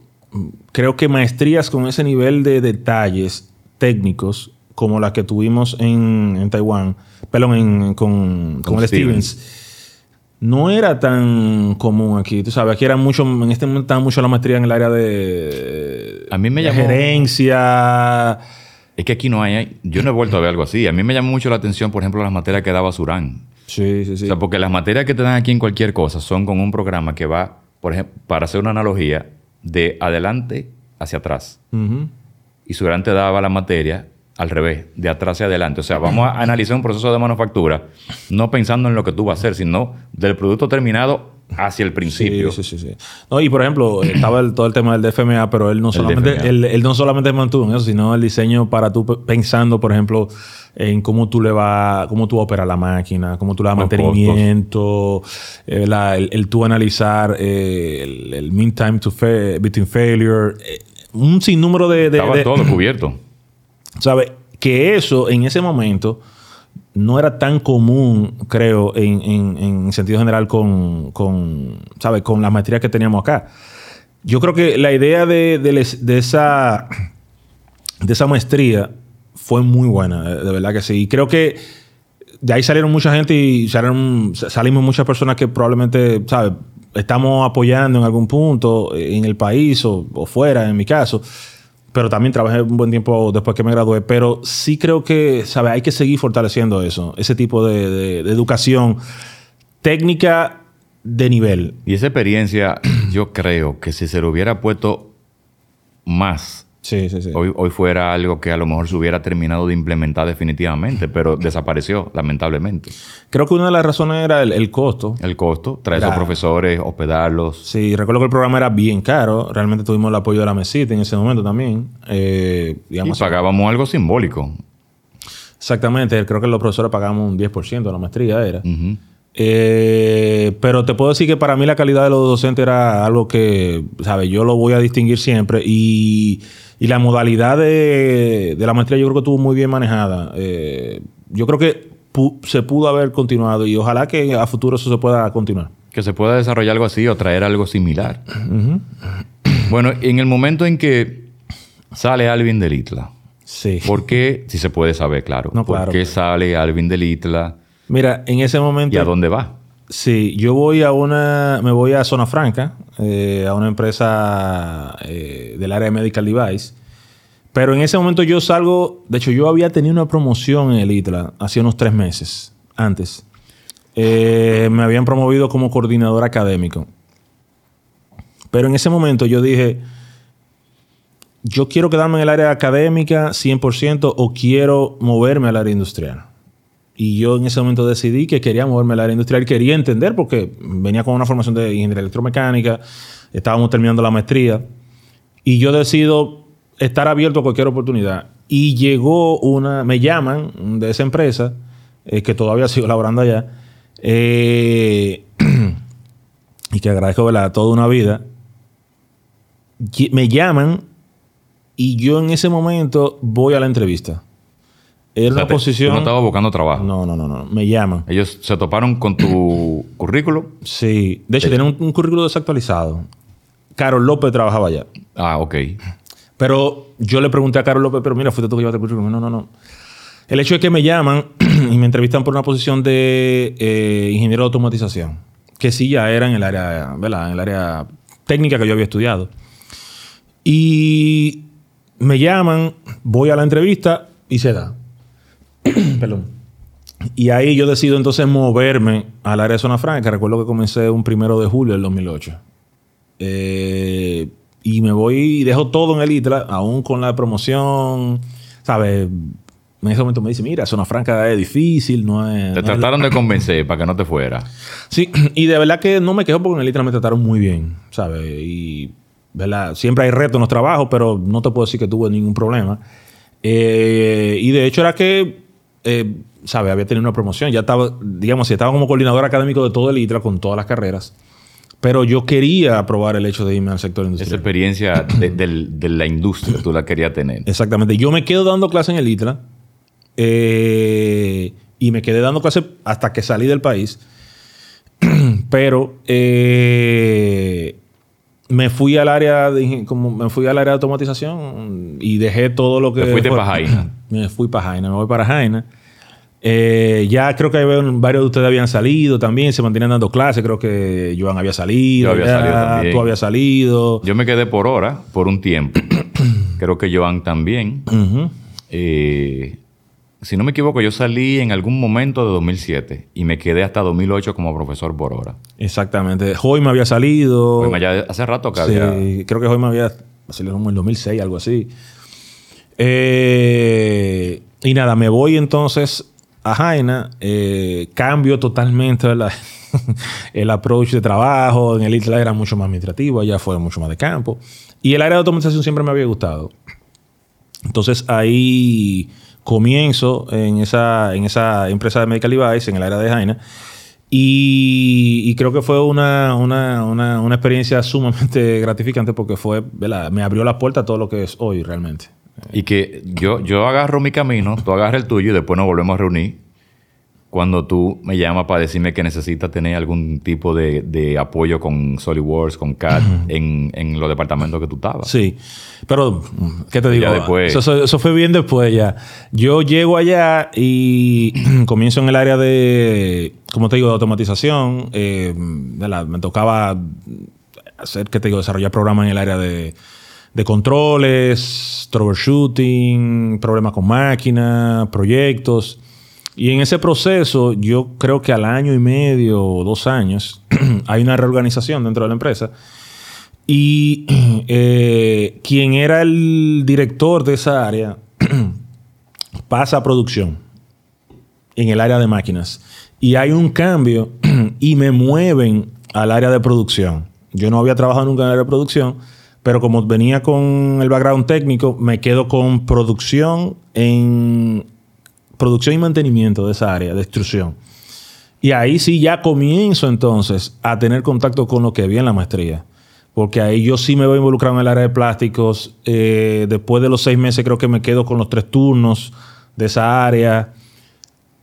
creo que maestrías con ese nivel de detalles técnicos como las que tuvimos en, en Taiwán, perdón, en- con, con Con el Stevens. Stevens. No era tan común aquí, tú sabes, aquí era mucho, en este momento estaba mucho la maestría en el área de, A mí me llamó- gerencia, Es que aquí no hay... Yo no he vuelto a ver algo así. A mí me llamó mucho la atención, por ejemplo, las materias que daba Surán. Sí, sí, sí. O sea, porque las materias que te dan aquí en cualquier cosa son con un programa que va, por ejemplo, para hacer una analogía, de adelante hacia atrás. Y Surán te daba la materia al revés, de atrás hacia adelante. O sea, vamos a analizar un proceso de manufactura, no pensando en lo que tú vas a hacer, sino del producto terminado hacia el principio. Sí, sí, sí, sí. No, y por ejemplo, estaba el- todo el tema del DFMA, pero él no solamente, él, él no solamente mantuvo en eso, sino el diseño para tú pe- pensando, por ejemplo, en cómo tú le vas, cómo tú operas la máquina, cómo tú le das Los mantenimiento, eh, la- el, el tú analizar eh, el, el mean time to fa- between failure, eh, un sinnúmero de, de- Estaba de- todo cubierto. ¿Sabe? Que eso en ese momento no era tan común, creo, en, en- en sentido general con, con, ¿sabe? con las materias que teníamos acá. Yo creo que la idea de, de les- de esa, de esa maestría fue muy buena, de, de verdad que sí. Y creo que de ahí salieron mucha gente y salieron, salimos muchas personas que probablemente, ¿sabes? Estamos apoyando en algún punto eh, en el país o, o fuera, en mi caso. Pero también trabajé un buen tiempo después que me gradué. Pero sí creo que, ¿sabes? Hay que seguir fortaleciendo eso. Ese tipo de, de- educación técnica de nivel. Y esa experiencia, yo creo que si se lo hubiera puesto más, Sí, sí, sí. hoy, hoy fuera algo que a lo mejor se hubiera terminado de implementar definitivamente, pero desapareció, lamentablemente. Creo que una de las razones era el, el costo. El costo, traer Era- esos profesores, hospedarlos. Sí, recuerdo que el programa era bien caro. Realmente tuvimos el apoyo de la mesita en ese momento también. Eh, Y digamos, pagábamos algo simbólico. Exactamente. Creo que los profesores pagamos un 10% de la maestría, era. Eh, pero te puedo decir que para mí la calidad de los docentes era algo que, ¿sabes? Yo lo voy a distinguir siempre. Y, y la modalidad de, de la maestría yo creo que estuvo muy bien manejada. Eh, yo creo que pu- se pudo haber continuado y ojalá que a futuro eso se pueda continuar. Que se pueda desarrollar algo así o traer algo similar. Bueno, en el momento en que sale Alvin del Itla, Sí. ¿por qué? Si se puede saber, claro. No, ¿Por claro, qué claro. sale Alvin del Itla Mira, en ese momento... y a dónde va? Sí, yo voy a una, me voy a Zona Franca, eh, a una empresa eh, del área de medical device. Pero en ese momento yo salgo, de hecho yo había tenido una promoción en el ITLA hace unos tres meses antes. Eh, me habían promovido como coordinador académico. Pero en ese momento yo dije, yo quiero quedarme en el área académica 100% o quiero moverme al área industrial. Y yo en ese momento decidí que quería moverme al área industrial, quería entender porque venía con una formación de ingeniería electromecánica, estábamos terminando la maestría y yo decido estar abierto a cualquier oportunidad. Y llegó una, me llaman de esa empresa, eh, que todavía sigo laborando allá, eh, y que agradezco ¿verdad? toda una vida. Me llaman y yo en ese momento voy a la entrevista. Era O sea, una te- posición. tú no estabas buscando trabajo. No, no, no, no. Me llaman. Ellos se toparon con tu currículo. Sí. De hecho, tienen un, un currículo desactualizado. Carol López trabajaba allá. Ah, ok. Pero yo le pregunté a Carol López, pero mira, fuiste tú que llevaste el currículum. No, no, no. El hecho es que me llaman y me entrevistan por una posición de eh, ingeniero de automatización, que sí ya era en el área, ¿verdad? En el área técnica que yo había estudiado. Y me llaman, voy a la entrevista y se da. Perdón. Y ahí yo decido entonces moverme al área de zona franca. Recuerdo que comencé un primero de julio del 2008. Eh, y me voy y dejo todo en el ITRA, aún con la promoción. ¿Sabes? En ese momento me dice, mira, zona franca es difícil, no es... Te no es- trataron de convencer para que no te fuera. Sí, y de verdad que no me quejo porque en el ITRA me trataron muy bien, ¿sabes? Y, ¿verdad? Siempre hay retos en los trabajos, pero no te puedo decir que tuve ningún problema. Eh, y de hecho era que, eh, ¿sabes? Había tenido una promoción. Ya estaba, digamos, estaba como coordinador académico de todo el ITRA con todas las carreras. Pero yo quería probar el hecho de irme al sector Esa industrial. experiencia de, del- de la industria tú la querías tener. Exactamente. Yo me quedo dando clase en el ITRA eh, y me quedé dando clase hasta que salí del país. Pero eh, me fui al área de como me fui al área de automatización y dejé todo lo que Te fuiste fue- pa' Jaina. Me fui para Jaina, me voy para Jaina. Eh, ya creo que varios de ustedes habían salido también, se mantenían dando clases. Creo que Joan había salido, Yo había ya, salido también. tú habías salido. Yo me quedé por hora, por un tiempo. Creo que Joan también. Ujú. Eh, si no me equivoco, yo salí en algún momento de 2007 y me quedé hasta 2008 como profesor por hora. Exactamente. Hoy me había salido. Pues ya hace rato que Sí, había... creo que hoy me había salido como en el 2006, algo así. Eh, y nada, me voy entonces a Jaina, eh, cambio totalmente el approach de trabajo. En el ITLA era mucho más administrativo, allá fue mucho más de campo. Y el área de automatización siempre me había gustado. Entonces ahí comienzo en esa, en esa empresa de Medical Device, en el área de Jaina. Y, y creo que fue una, una, una, una experiencia sumamente gratificante porque fue, ¿verdad? me abrió la puerta a todo lo que es hoy realmente. Y que yo, yo agarro mi camino, tú agarras el tuyo y después nos volvemos a reunir cuando tú me llamas para decirme que necesitas tener algún tipo de, de apoyo con SolidWorks, con CAD, en, en los departamentos que tú estabas. Sí, pero, ¿qué te digo? Ya después- Eso, eso- eso fue bien después ya. Yo llego allá y comienzo en el área de, como te digo, de automatización. Eh, me tocaba hacer, ¿qué te digo? Desarrollar programas en el área de, de controles, troubleshooting, problemas con máquinas, proyectos. Y en ese proceso, yo creo que al año y medio o dos años, hay una reorganización dentro de la empresa. Y eh, quien era el director de esa área pasa a producción en el área de máquinas. Y hay un cambio y me mueven al área de producción. Yo no había trabajado nunca en el área de producción, pero como venía con el background técnico, me quedo con producción en producción y mantenimiento de esa área de extrusión. Y ahí sí ya comienzo entonces a tener contacto con lo que vi en la maestría. Porque ahí yo sí me voy involucrado en el área de plásticos. Eh, después de los seis meses creo que me quedo con los tres turnos de esa área.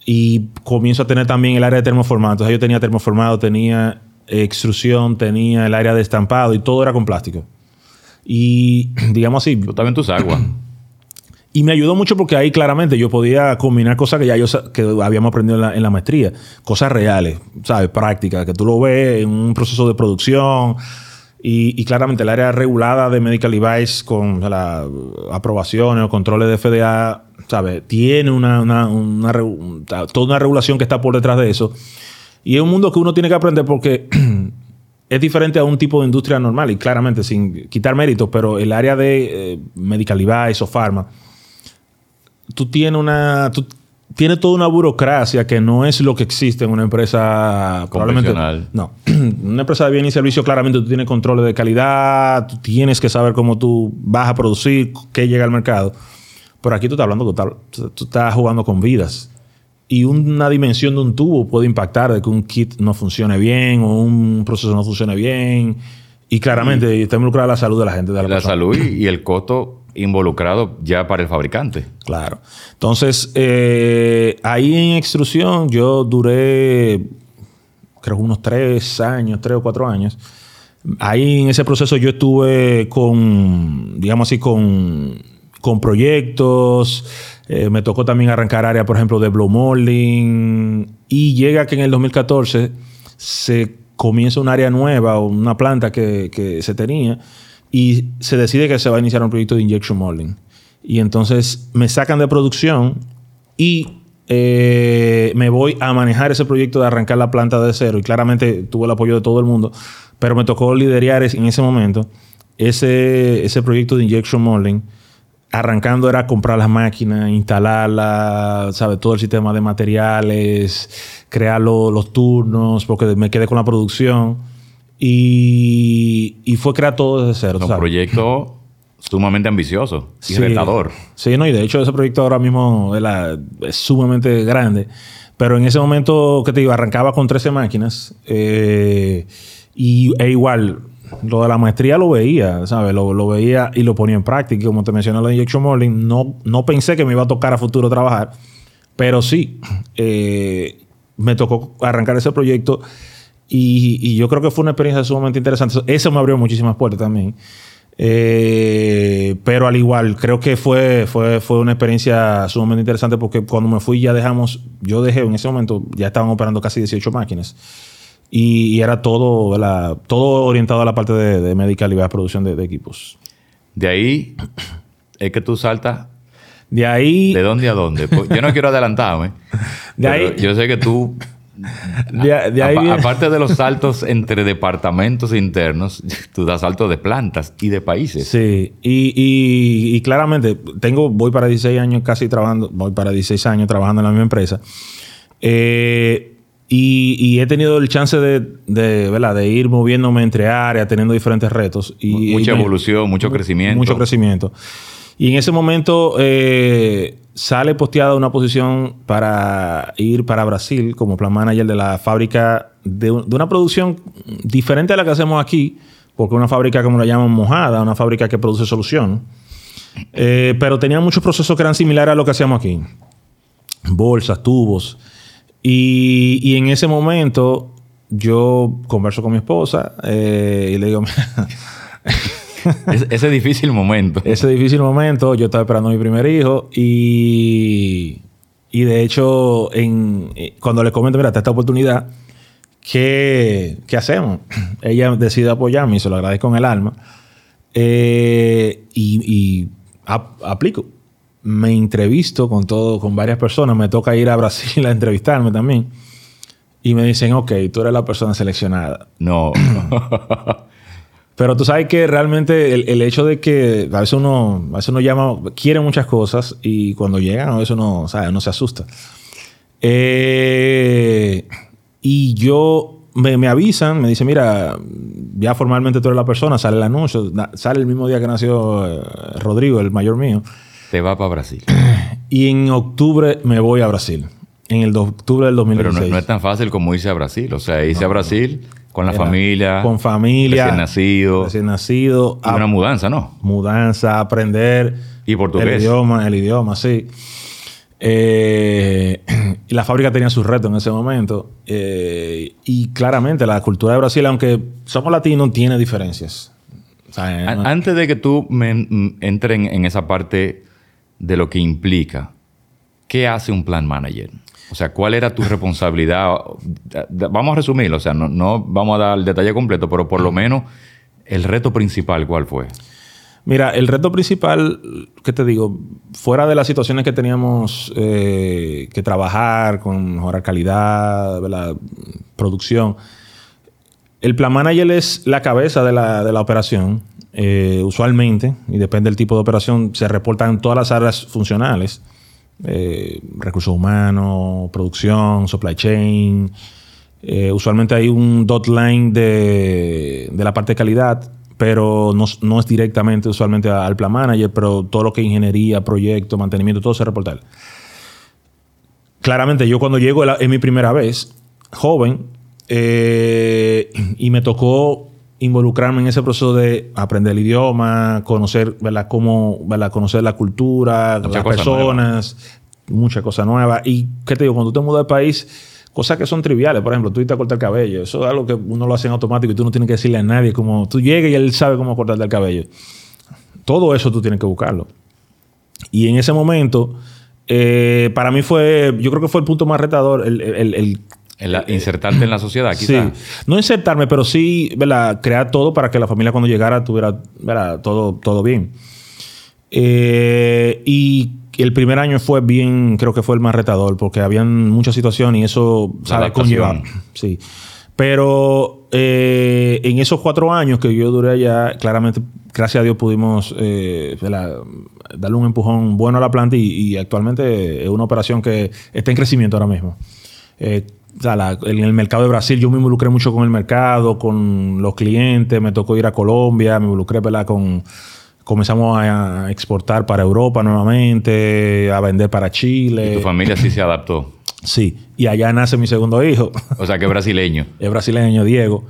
Y comienzo a tener también el área de termoformado. Entonces yo tenía termoformado, tenía extrusión, tenía el área de estampado y todo era con plástico. Y digamos así, Tú también tus aguas. Y me ayudó mucho porque ahí claramente yo podía combinar cosas que ya yo que habíamos aprendido en la, en la maestría, cosas reales, ¿sabes? Prácticas, que tú lo ves en un proceso de producción. Y, y claramente el área regulada de Medical Device con las aprobaciones o controles de FDA, ¿sabes? Tiene una, una, una re- un- toda una regulación que está por detrás de eso. Y es un mundo que uno tiene que aprender porque es diferente a un tipo de industria normal y claramente sin quitar méritos, pero el área de eh, medical device o pharma, tú tienes una, tú tienes toda una burocracia que no es lo que existe en una empresa probablemente Convencional. no, una empresa de bien y servicio claramente tú tienes controles de calidad, tú tienes que saber cómo tú vas a producir, qué llega al mercado. Pero aquí tú estás hablando, que tú, estás jugando con vidas. Y una dimensión de un tubo puede impactar de que un kit no funcione bien o un proceso no funcione bien. Y claramente está involucrada la salud de la gente. De la, La salud y y el costo involucrado ya para el fabricante. Claro. Entonces, eh, ahí en extrusión yo duré, creo unos tres años, tres o cuatro años. Ahí en ese proceso yo estuve con, digamos así, con, con proyectos. Eh, me tocó también arrancar área, por ejemplo, de blow molding. Y llega que en el 2014 se comienza un área nueva o una planta que se tenía y se decide que se va a iniciar un proyecto de injection molding. Y entonces me sacan de producción y eh, me voy a manejar ese proyecto de arrancar la planta de cero. Y claramente tuve el apoyo de todo el mundo, pero me tocó liderar en ese momento ese, ese proyecto de injection molding. Arrancando era comprar las máquinas, instalarlas, ¿sabes? Todo el sistema de materiales, crear lo- los turnos, porque me quedé con la producción. Y, y fue crear todo desde cero. Un ¿sabes? proyecto sumamente ambicioso y Sí. retador. Sí, no, y de hecho ese proyecto ahora mismo es, la- es sumamente grande. Pero en ese momento, que te digo, arrancaba con 13 máquinas. eh, y e igual, lo de la maestría lo veía, ¿sabes? Lo, lo veía y lo ponía en práctica. Como te mencioné de Injection Molding, no, no pensé que me iba a tocar a futuro trabajar. Pero sí, eh, me tocó arrancar ese proyecto. Y, y yo creo que fue una experiencia sumamente interesante. Eso me abrió muchísimas puertas también. Eh, pero al igual, creo que fue, fue, fue una experiencia sumamente interesante porque cuando me fui ya dejamos, yo dejé en ese momento, ya estaban operando casi 18 máquinas. Y, y era todo, ¿verdad? todo orientado a la parte de, de medical y de producción de, de equipos. De ahí es que tú saltas De ahí, de dónde a dónde. Pues yo no quiero adelantarme. De ahí- yo sé que tú, de, de ahí apa- viene- aparte de los saltos entre departamentos internos, tú das saltos de plantas y de países. Sí, y, y- y claramente tengo, voy para 16 años casi trabajando, voy para 16 años trabajando en la misma empresa. Eh, y, y he tenido el chance de, de, ¿verdad? de ir moviéndome entre áreas, teniendo diferentes retos. Y, Mucha me- evolución, mucho crecimiento. Mucho crecimiento. Y en ese momento eh, sale posteada una posición para ir para Brasil como plan manager de la fábrica de, un- de una producción diferente a la que hacemos aquí, porque una fábrica, como la llaman, mojada, una fábrica que produce solución. Eh, pero tenía muchos procesos que eran similares a lo que hacíamos aquí. Bolsas, tubos. Y, en ese momento yo converso con mi esposa eh, y le digo, "Mira, Es- ese difícil momento. ese difícil momento, yo estaba esperando a mi primer hijo y, y de hecho, en, eh, cuando le comento, mira, está esta oportunidad, ¿qué, qué hacemos? Ella decide apoyarme y se lo agradezco con el alma. Eh, y y ap- aplico. Me entrevisto con todo, con varias personas. Me toca ir a Brasil a entrevistarme también. Y me dicen, ok, tú eres la persona seleccionada. No. Pero tú sabes que realmente el, el hecho de que a veces uno, a veces uno llama, quiere muchas cosas y cuando llegan a veces uno, ¿sabes? uno se asusta. Eh, y yo, me, me avisan, me dicen, mira, ya formalmente tú eres la persona, sale el anuncio, sale el mismo día que nació eh, Rodrigo, el mayor mío. Te va para Brasil. Y en octubre me voy a Brasil. En el octubre del Pero 2016. no, no es tan fácil como irse a Brasil. O sea, irse a Brasil con la Era familia. Con familia. Recién nacido. Recién nacido. y una mudanza, ¿no? mudanza, aprender Y portugués. el idioma, el idioma, sí. Eh, la fábrica tenía sus retos en ese momento. Eh, y claramente la cultura de Brasil, aunque somos latinos, tiene diferencias. O sea, Antes de que tú me, mm, entre en, en esa parte de lo que implica, ¿qué hace un plan manager? O sea, ¿cuál era tu responsabilidad? Vamos a resumirlo, o sea, no, no vamos a dar el detalle completo, pero por lo menos el reto principal, ¿cuál fue? Mira, el reto principal, ¿qué te digo? Fuera de las situaciones que teníamos eh, que trabajar con mejorar calidad, la producción, el plan manager es la cabeza de la, de la operación. Eh, usualmente, y depende del tipo de operación, se reportan todas las áreas funcionales. Eh, recursos humanos, producción, supply chain. usualmente hay un dot line de, de la parte de calidad pero no, es directamente usualmente al plan manager, pero todo lo que es ingeniería, proyecto, mantenimiento, todo se reporta. Claramente yo cuando llego es mi primera vez, joven, eh, y me tocó involucrarme en ese proceso de aprender el idioma, conocer, ¿verdad? Cómo, conocer la cultura, las personas, muchas cosas nuevas. Y, ¿qué te digo? Cuando tú te mudas de país Cosas que son triviales, por ejemplo, tú irte a cortar el cabello. Eso es algo que uno lo hace en automático y tú no tienes que decirle a nadie como tú llegas y él sabe cómo cortarte el cabello. Todo eso tú tienes que buscarlo. Y en ese momento, eh, para mí fue, yo creo que fue el punto más retador, el, el, insertarte en la sociedad, quizás. Sí. No insertarme, pero sí ¿verdad? crear todo para que la familia cuando llegara tuviera ¿verdad? Todo, todo bien. Eh, y el primer año fue bien, creo que fue el más retador, porque habían muchas situaciones y eso sabe conllevar. Sí. Pero eh, en esos cuatro años que yo duré allá, claramente, gracias a Dios, pudimos eh, darle un empujón bueno a la planta y, actualmente es una operación que está en crecimiento ahora mismo. Eh, en el mercado de Brasil, yo me involucré mucho con el mercado, con los clientes, me tocó ir a Colombia, me involucré con comenzamos a exportar para Europa nuevamente, a vender para Chile. ¿Y tu familia sí se adaptó? Sí, y allá nace mi segundo hijo. O sea, que es brasileño. es brasileño, Diego.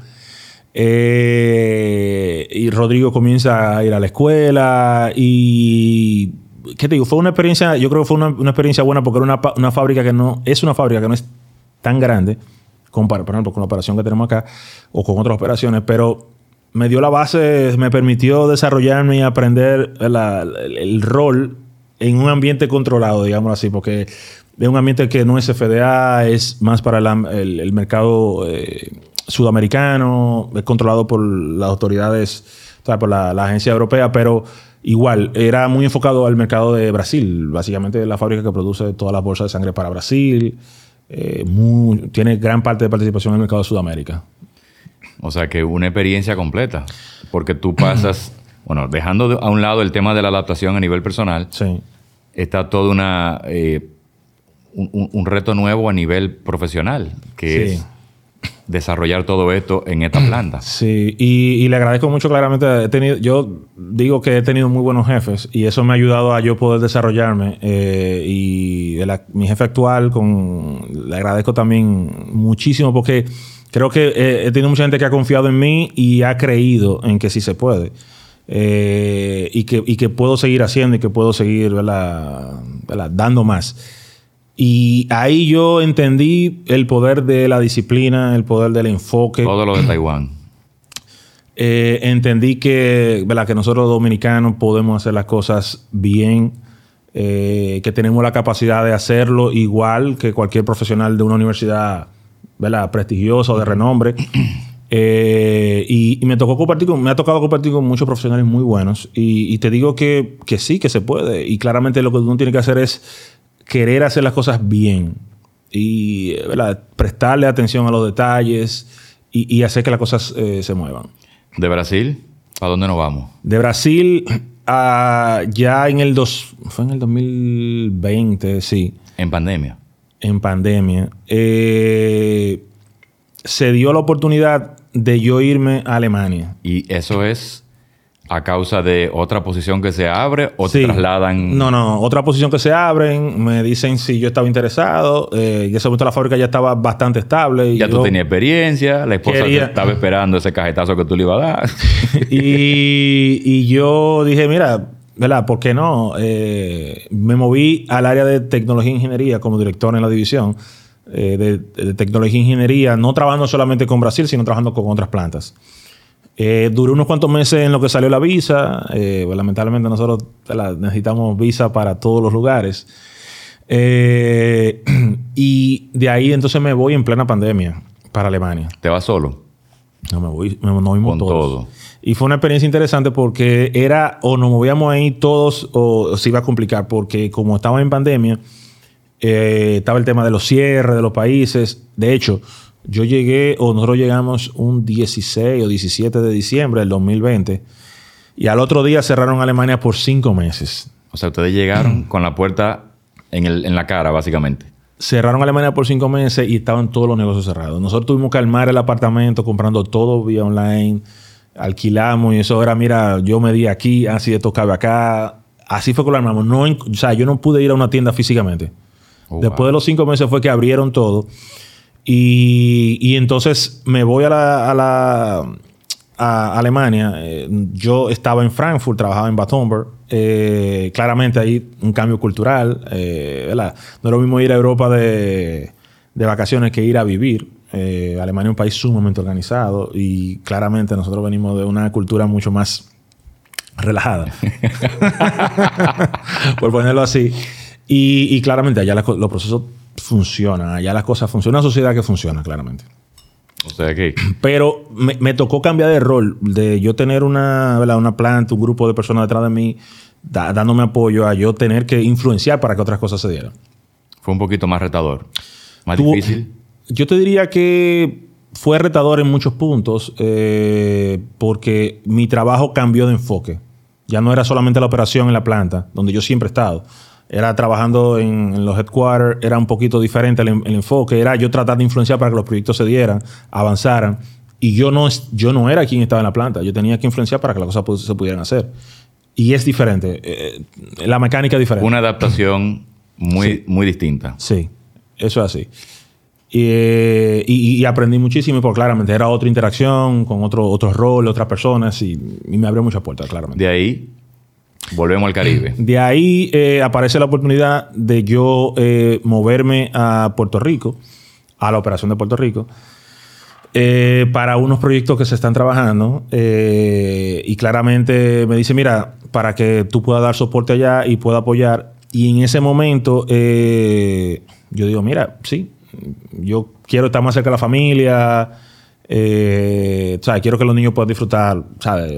Eh, y Rodrigo comienza a ir a la escuela y... ¿Qué te digo? Fue una experiencia, yo creo que fue una, experiencia buena porque era una, fábrica que no... Es una fábrica que no es tan grande, por ejemplo, con la operación que tenemos acá o con otras operaciones, pero me dio la base, me permitió desarrollarme y aprender el, rol en un ambiente controlado, digamos así, porque es un ambiente que no es FDA, es más para el, mercado eh, sudamericano, es controlado por las autoridades, o sea, por la, agencia europea, pero igual, era muy enfocado al mercado de Brasil, básicamente la fábrica que produce todas las bolsas de sangre para Brasil, eh, tiene gran parte de participación en el mercado de Sudamérica. O sea que una experiencia completa. Porque tú pasas, bueno, dejando a un lado el tema de la adaptación a nivel personal, sí. está todo una, eh, un, reto nuevo a nivel profesional, que es desarrollar todo esto en esta planta. Sí, y, le agradezco mucho claramente. He tenido, yo digo que he tenido muy buenos jefes y eso me ha ayudado a yo poder desarrollarme. Eh, y mi jefe actual, con, le agradezco también muchísimo porque creo que eh, he tenido mucha gente que ha confiado en mí y ha creído en que sí se puede. Eh, y, que, que, puedo seguir haciendo y que puedo seguir dando más. Y ahí yo entendí el poder de la disciplina, el poder del enfoque. Todo lo de Taiwán. Eh, entendí que, que nosotros dominicanos podemos hacer las cosas bien, que tenemos la capacidad de hacerlo igual que cualquier profesional de una universidad ¿verdad? prestigioso, de renombre. Eh, y, me tocó compartir con, me ha tocado compartir con muchos profesionales muy buenos. Y, te digo que, sí, que se puede. Y claramente lo que uno tiene que hacer es querer hacer las cosas bien. Y prestarle atención a los detalles y, hacer que las cosas eh, se muevan. ¿De Brasil? ¿A dónde nos vamos? De Brasil, ya en el dos, fue en el 2020, sí. En pandemia en pandemia, eh, se dio la oportunidad de yo irme a Alemania. Y eso es a causa de otra posición que se abre o se trasladan. No, no, otra posición que se abren, me dicen si yo estaba interesado. Eh, y ese momento la fábrica ya estaba bastante estable. Y ya tú tenías experiencia, la esposa estaba esperando ese cajetazo que tú le ibas a dar. y, y yo dije, mira, ¿verdad? ¿Por qué no? Eh, me moví al área de tecnología e ingeniería como director en la división eh, de, tecnología e ingeniería, no trabajando solamente con Brasil, sino trabajando con otras plantas. Eh, duré unos cuantos meses en lo que salió la visa. Eh, pues, lamentablemente nosotros necesitamos visa para todos los lugares. Eh, y de ahí entonces me voy en plena pandemia para Alemania. ¿Te vas solo? No, me voy, me, nos Con todo. Y fue una experiencia interesante porque era o nos movíamos ahí todos o se iba a complicar porque como estaba en pandemia, estaba el tema de los cierres de los países. De hecho, yo llegué, o nosotros llegamos un 16 o 17 de diciembre del 2020, y al otro día cerraron Alemania por cinco meses. O sea, ustedes llegaron con la puerta en, el, en la cara, básicamente. Cerraron Alemania por cinco meses y estaban todos los negocios cerrados. Nosotros tuvimos que armar el apartamento comprando todo vía online, alquilamos y eso era, mira, yo me di aquí, así esto cabe acá. Así fue que lo armamos. No, o sea, yo no pude ir a una tienda físicamente. Oh, Después de los cinco meses fue que abrieron todo. Y, entonces me voy a la, a Alemania. Eh, yo estaba en Frankfurt, trabajaba en Batonberg. Eh, claramente hay un cambio cultural. Eh, no es lo mismo ir a Europa de, de vacaciones que ir a vivir. Alemania es un país sumamente organizado y claramente nosotros venimos de una cultura mucho más relajada, por ponerlo así. Y, claramente allá los procesos funcionan. Allá las cosas funcionan. Una sociedad que funciona, claramente. O sea que... Pero me, tocó cambiar de rol. De yo tener una, una planta, un grupo de personas detrás de mí, dándome apoyo a yo tener que influenciar para que otras cosas se dieran. Fue un poquito más retador. Más difícil. Yo te diría que fue retador en muchos puntos eh, porque mi trabajo cambió de enfoque. Ya no era solamente la operación en la planta, donde yo siempre he estado era trabajando en, los headquarters, era un poquito diferente el, enfoque, era yo tratar de influenciar para que los proyectos se dieran, avanzaran. Y yo no, yo no era quien estaba en la planta, yo tenía que influenciar para que las cosas se pudieran hacer. Y es diferente, eh, la mecánica es diferente. Una adaptación muy, muy distinta. Sí, eso es así. Eh, y, aprendí muchísimo porque claramente era otra interacción con otro, otro rol, otras personas y, y me abrió muchas puertas, claramente. De ahí Volvemos al Caribe. De ahí eh, aparece la oportunidad de yo eh, moverme a Puerto Rico, a la operación de Puerto Rico, eh, para unos proyectos que se están trabajando. y claramente me dice, mira, para que tú puedas dar soporte allá y pueda apoyar. Y en ese momento yo digo, mira, sí, yo quiero estar más cerca de la familia. Eh, quiero que los niños puedan disfrutar,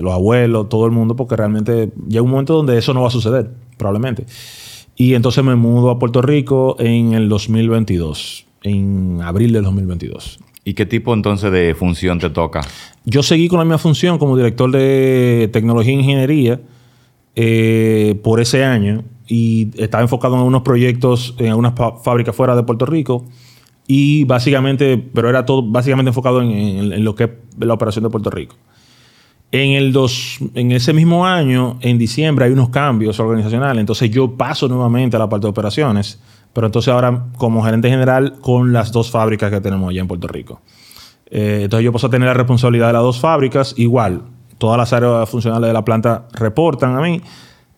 Los abuelos, todo el mundo, porque realmente llega un momento donde eso no va a suceder, probablemente. Y entonces me mudo a Puerto Rico en el 2022, en abril del 2022. ¿Y qué tipo entonces de función te toca? Yo seguí con la misma función como director de tecnología e ingeniería eh, por ese año y estaba enfocado en algunos proyectos en algunas fábricas fuera de Puerto Rico y básicamente, pero era todo básicamente enfocado en, lo que es la operación de Puerto Rico. En, el dos, en ese mismo año, en diciembre, hay unos cambios organizacionales. Entonces yo paso nuevamente a la parte de operaciones, pero entonces ahora como gerente general con las dos fábricas que tenemos allá en Puerto Rico. Eh, entonces yo paso a tener la responsabilidad de las dos fábricas. Igual, todas las áreas funcionales de la planta reportan a mí,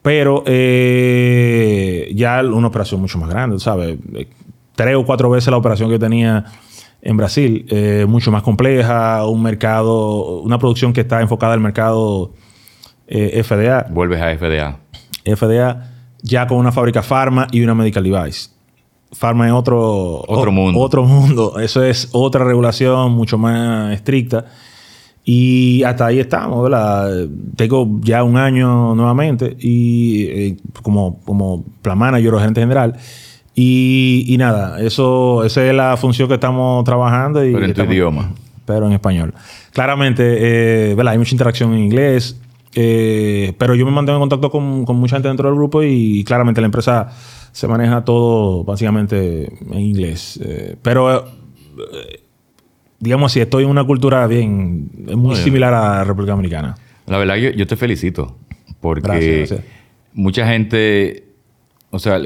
pero eh, ya una operación mucho más grande, ¿sabes? Tres o cuatro veces la operación que tenía en Brasil, eh, mucho más compleja, un mercado, una producción que está enfocada al mercado eh, FDA. Vuelves a FDA. FDA, ya con una fábrica Pharma y una Medical Device. Pharma es otro, otro mundo. Otro mundo. Eso es otra regulación mucho más estricta. Y hasta ahí estamos, ¿verdad? Tengo ya un año nuevamente y eh, como, como plan manager o gerente general. Y, nada, eso, esa es la función que estamos trabajando. Y pero en tu idioma. Pero en español. Claramente, eh, Hay mucha interacción en inglés. Eh, pero yo me mantengo en contacto con, mucha gente dentro del grupo y, claramente la empresa se maneja todo básicamente en inglés. Eh, pero, digamos así, estoy en una cultura bien, muy similar a la República Dominicana. La verdad, yo, yo te felicito. Porque mucha gente, o sea,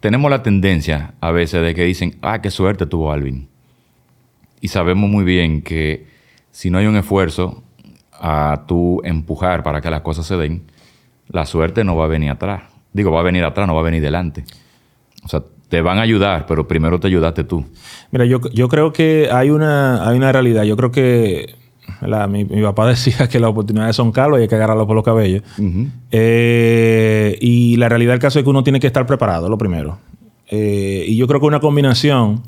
tenemos la tendencia a veces de que dicen, ah, qué suerte tuvo Alvin. Y sabemos muy bien que si no hay un esfuerzo a tú empujar para que las cosas se den, la suerte no va a venir atrás. Digo, va a venir atrás, no va a venir delante. O sea, te van a ayudar, pero primero te ayudaste tú. Mira, yo, yo creo que hay una, hay una realidad. Yo creo que Mi, papá decía que las oportunidades son calvas y hay que agarrarlo por los cabellos. Eh, y la realidad del caso es que uno tiene que estar preparado, lo primero. Eh, y yo creo que una combinación,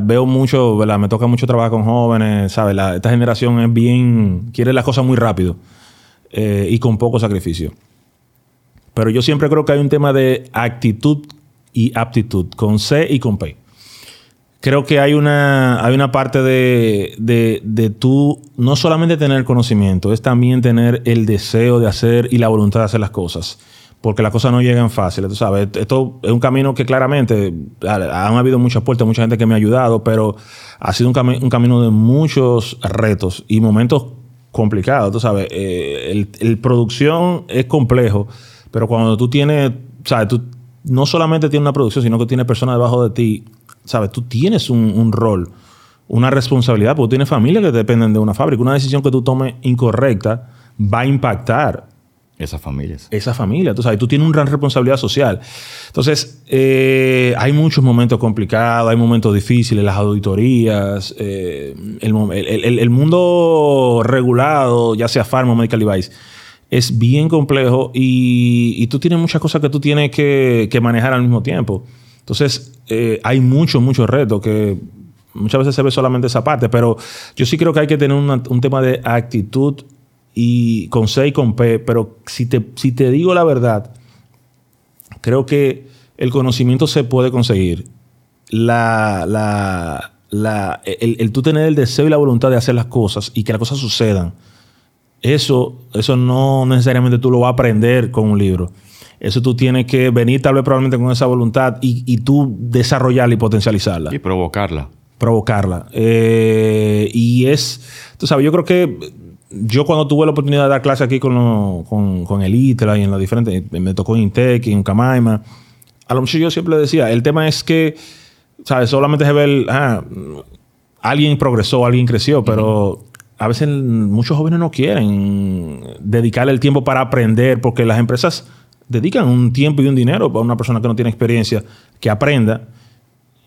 veo mucho, me toca mucho trabajar con jóvenes, ¿sabes? esta generación es bien, quiere las cosas muy rápido eh, y con poco sacrificio. Pero yo siempre creo que hay un tema de actitud y aptitud, con C y con P creo que hay una, hay una parte de, de, de tú no solamente tener conocimiento, es también tener el deseo de hacer y la voluntad de hacer las cosas. Porque las cosas no llegan fáciles, tú sabes. Esto es un camino que claramente han habido muchas puertas, mucha gente que me ha ayudado, pero ha sido un, un camino de muchos retos y momentos complicados, tú sabes. Eh, el, el, producción es complejo, pero cuando tú tienes, sabes, tú no solamente tienes una producción, sino que tienes personas debajo de ti ¿sabes? Tú tienes un, rol, una responsabilidad, porque tienes familia que dependen de una fábrica. Una decisión que tú tomes incorrecta va a impactar esas familias. Esa familia, tú sabes, tú tienes una gran responsabilidad social. Entonces, eh, hay muchos momentos complicados, hay momentos difíciles, las auditorías, eh, el, mundo regulado, ya sea Pharma o Medical Device, es bien complejo y, tú tienes muchas cosas que tú tienes que, que manejar al mismo tiempo. Entonces, eh, hay muchos, muchos retos que muchas veces se ve solamente esa parte, pero yo sí creo que hay que tener un tema de actitud y con C y con P, pero si te, si te digo la verdad, creo que el conocimiento se puede conseguir. La, la, la, el, el, tú tener el deseo y la voluntad de hacer las cosas y que las cosas sucedan, eso, eso no necesariamente tú lo vas a aprender con un libro. Eso tú tienes que venir tal vez probablemente con esa voluntad y, y tú desarrollarla y potencializarla. Y provocarla. Provocarla. Eh, y es, tú sabes, yo creo que yo cuando tuve la oportunidad de dar clase aquí con, con, con, el ITRA y en las diferentes, me tocó en Intec y en Camaima, a lo mejor yo siempre decía, el tema es que, ¿sabes? Solamente se ve el, ah, alguien progresó, alguien creció, pero a veces muchos jóvenes no quieren dedicarle el tiempo para aprender porque las empresas dedican un tiempo y un dinero para una persona que no tiene experiencia, que aprenda.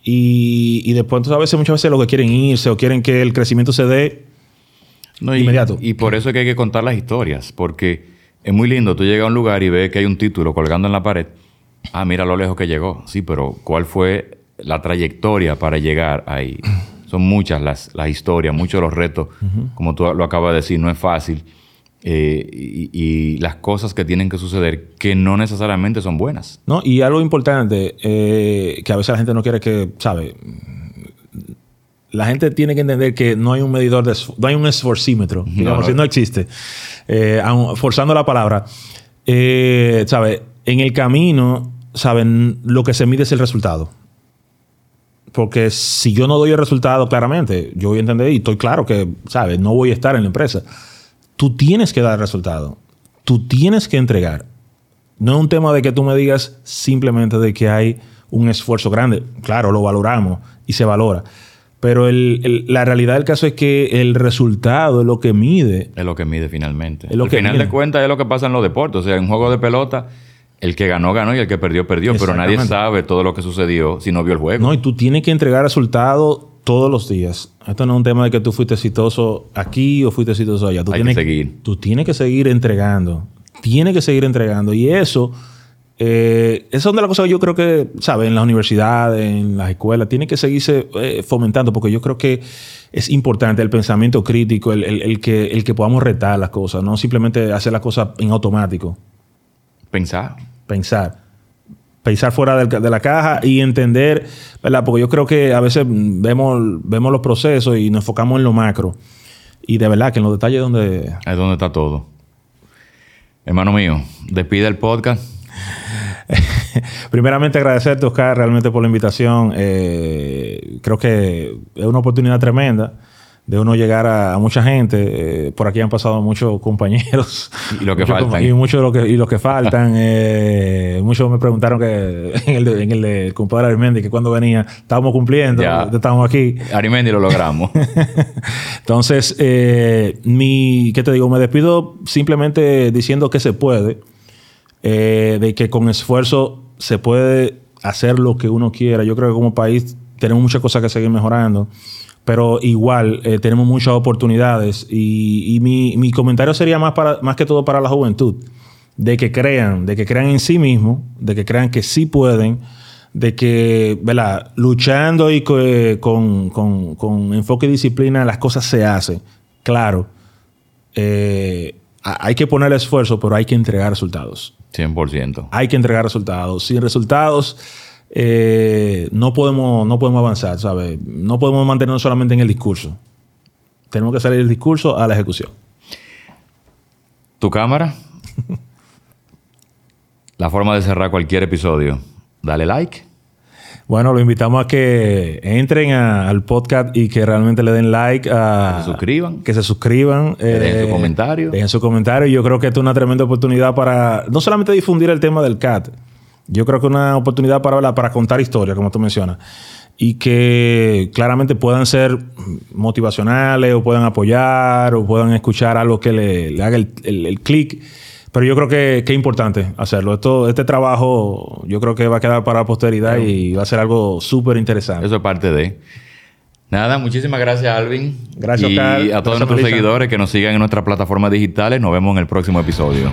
Y, y después, entonces, a veces, muchas veces lo que quieren irse o quieren que el crecimiento se dé inmediato. Y por eso es que hay que contar las historias, porque es muy lindo. Tú llegas a un lugar y ves que hay un título colgando en la pared. Ah, mira lo lejos que llegó. Sí, pero ¿cuál fue la trayectoria para llegar ahí? Son muchas las, las historias, muchos los retos. Como tú lo acabas de decir, no es fácil. Eh, y, las cosas que tienen que suceder que no necesariamente son buenas. No, y algo importante eh, que a veces la gente no quiere que, ¿sabe? La gente tiene que entender que no hay un medidor de, no hay un esforcímetro, digamos, no, no. no existe. Eh, forzando la palabra, ¿sabe? En el camino, ¿saben? Lo que se mide es el resultado. Porque si yo no doy el resultado claramente, yo voy a entender y estoy claro que, ¿sabes? No voy a estar en la empresa tú tienes que dar resultado. Tú tienes que entregar. No es un tema de que tú me digas simplemente de que hay un esfuerzo grande. Claro, lo valoramos y se valora. Pero la realidad del caso es que el resultado es lo que mide. Es lo que mide finalmente. Al final de cuentas es lo que pasa en los deportes. O sea, en un juego de pelota, el que ganó, ganó y el que perdió, perdió. Pero nadie sabe todo lo que sucedió si no vio el juego. No, y tú tienes que entregar resultado todos los días. Esto no es un tema de que tú fuiste exitoso aquí o fuiste exitoso allá. Tú Hay tienes que seguir. Tú tienes que seguir entregando. Tienes que seguir entregando. Y eso, eh, esa es una de las cosas que yo creo que, ¿sabes? En las universidades, en las escuelas, tiene que seguirse eh, fomentando porque yo creo que es importante el pensamiento crítico, el, el, que, el que podamos retar las cosas, no simplemente hacer las cosas en automático. Pensar. Pensar pensar fuera de la caja y entender, ¿verdad? Porque yo creo que a veces vemos, vemos los procesos y nos enfocamos en lo macro. Y de verdad que en los detalles es donde... Es donde está todo. Hermano mío, despide el podcast. Primeramente agradecerte, Oscar, realmente por la invitación. Eh, creo que es una oportunidad tremenda de uno llegar a, mucha gente. Eh, por aquí han pasado muchos compañeros. Y lo que faltan. Y, muchos lo que, y los que faltan. eh, muchos me preguntaron que en el de, en el de compadre Arimendi, que cuando venía, estábamos cumpliendo, ya. estábamos aquí. Arimendi lo logramos. Entonces, eh, mi, ¿qué te digo? Me despido simplemente diciendo que se puede. Eh, de que con esfuerzo se puede hacer lo que uno quiera. Yo creo que como país tenemos muchas cosas que seguir mejorando pero igual eh, tenemos muchas oportunidades y, y mi, mi, comentario sería más, para, más que todo para la juventud, de que crean, de que crean en sí mismos, de que crean que sí pueden, de que, ¿verdad? Luchando y eh, con, con, con, enfoque y disciplina las cosas se hacen. Claro, eh, hay que poner esfuerzo, pero hay que entregar resultados. 100%. Hay que entregar resultados. Sin resultados eh, no, podemos, no podemos avanzar, ¿sabes? No podemos mantenernos solamente en el discurso. Tenemos que salir del discurso a la ejecución. Tu cámara. la forma de cerrar cualquier episodio. Dale like. Bueno, lo invitamos a que entren al podcast y que realmente le den like. A, que se suscriban. Que se suscriban. dejen su eh, comentario. Dejen su comentario. Yo creo que esto es una tremenda oportunidad para no solamente difundir el tema del CAT, yo creo que una oportunidad para, para contar historias, como tú mencionas, y que claramente puedan ser motivacionales o puedan apoyar o puedan escuchar algo que le, haga el, el, clic. Pero yo creo que, es importante hacerlo. Esto, este trabajo yo creo que va a quedar para la posteridad y va a ser algo súper interesante. Eso es parte de... Nada, muchísimas gracias Alvin. Gracias, Y a todos nuestros seguidores que nos sigan en nuestras plataformas digitales. Nos vemos en el próximo episodio.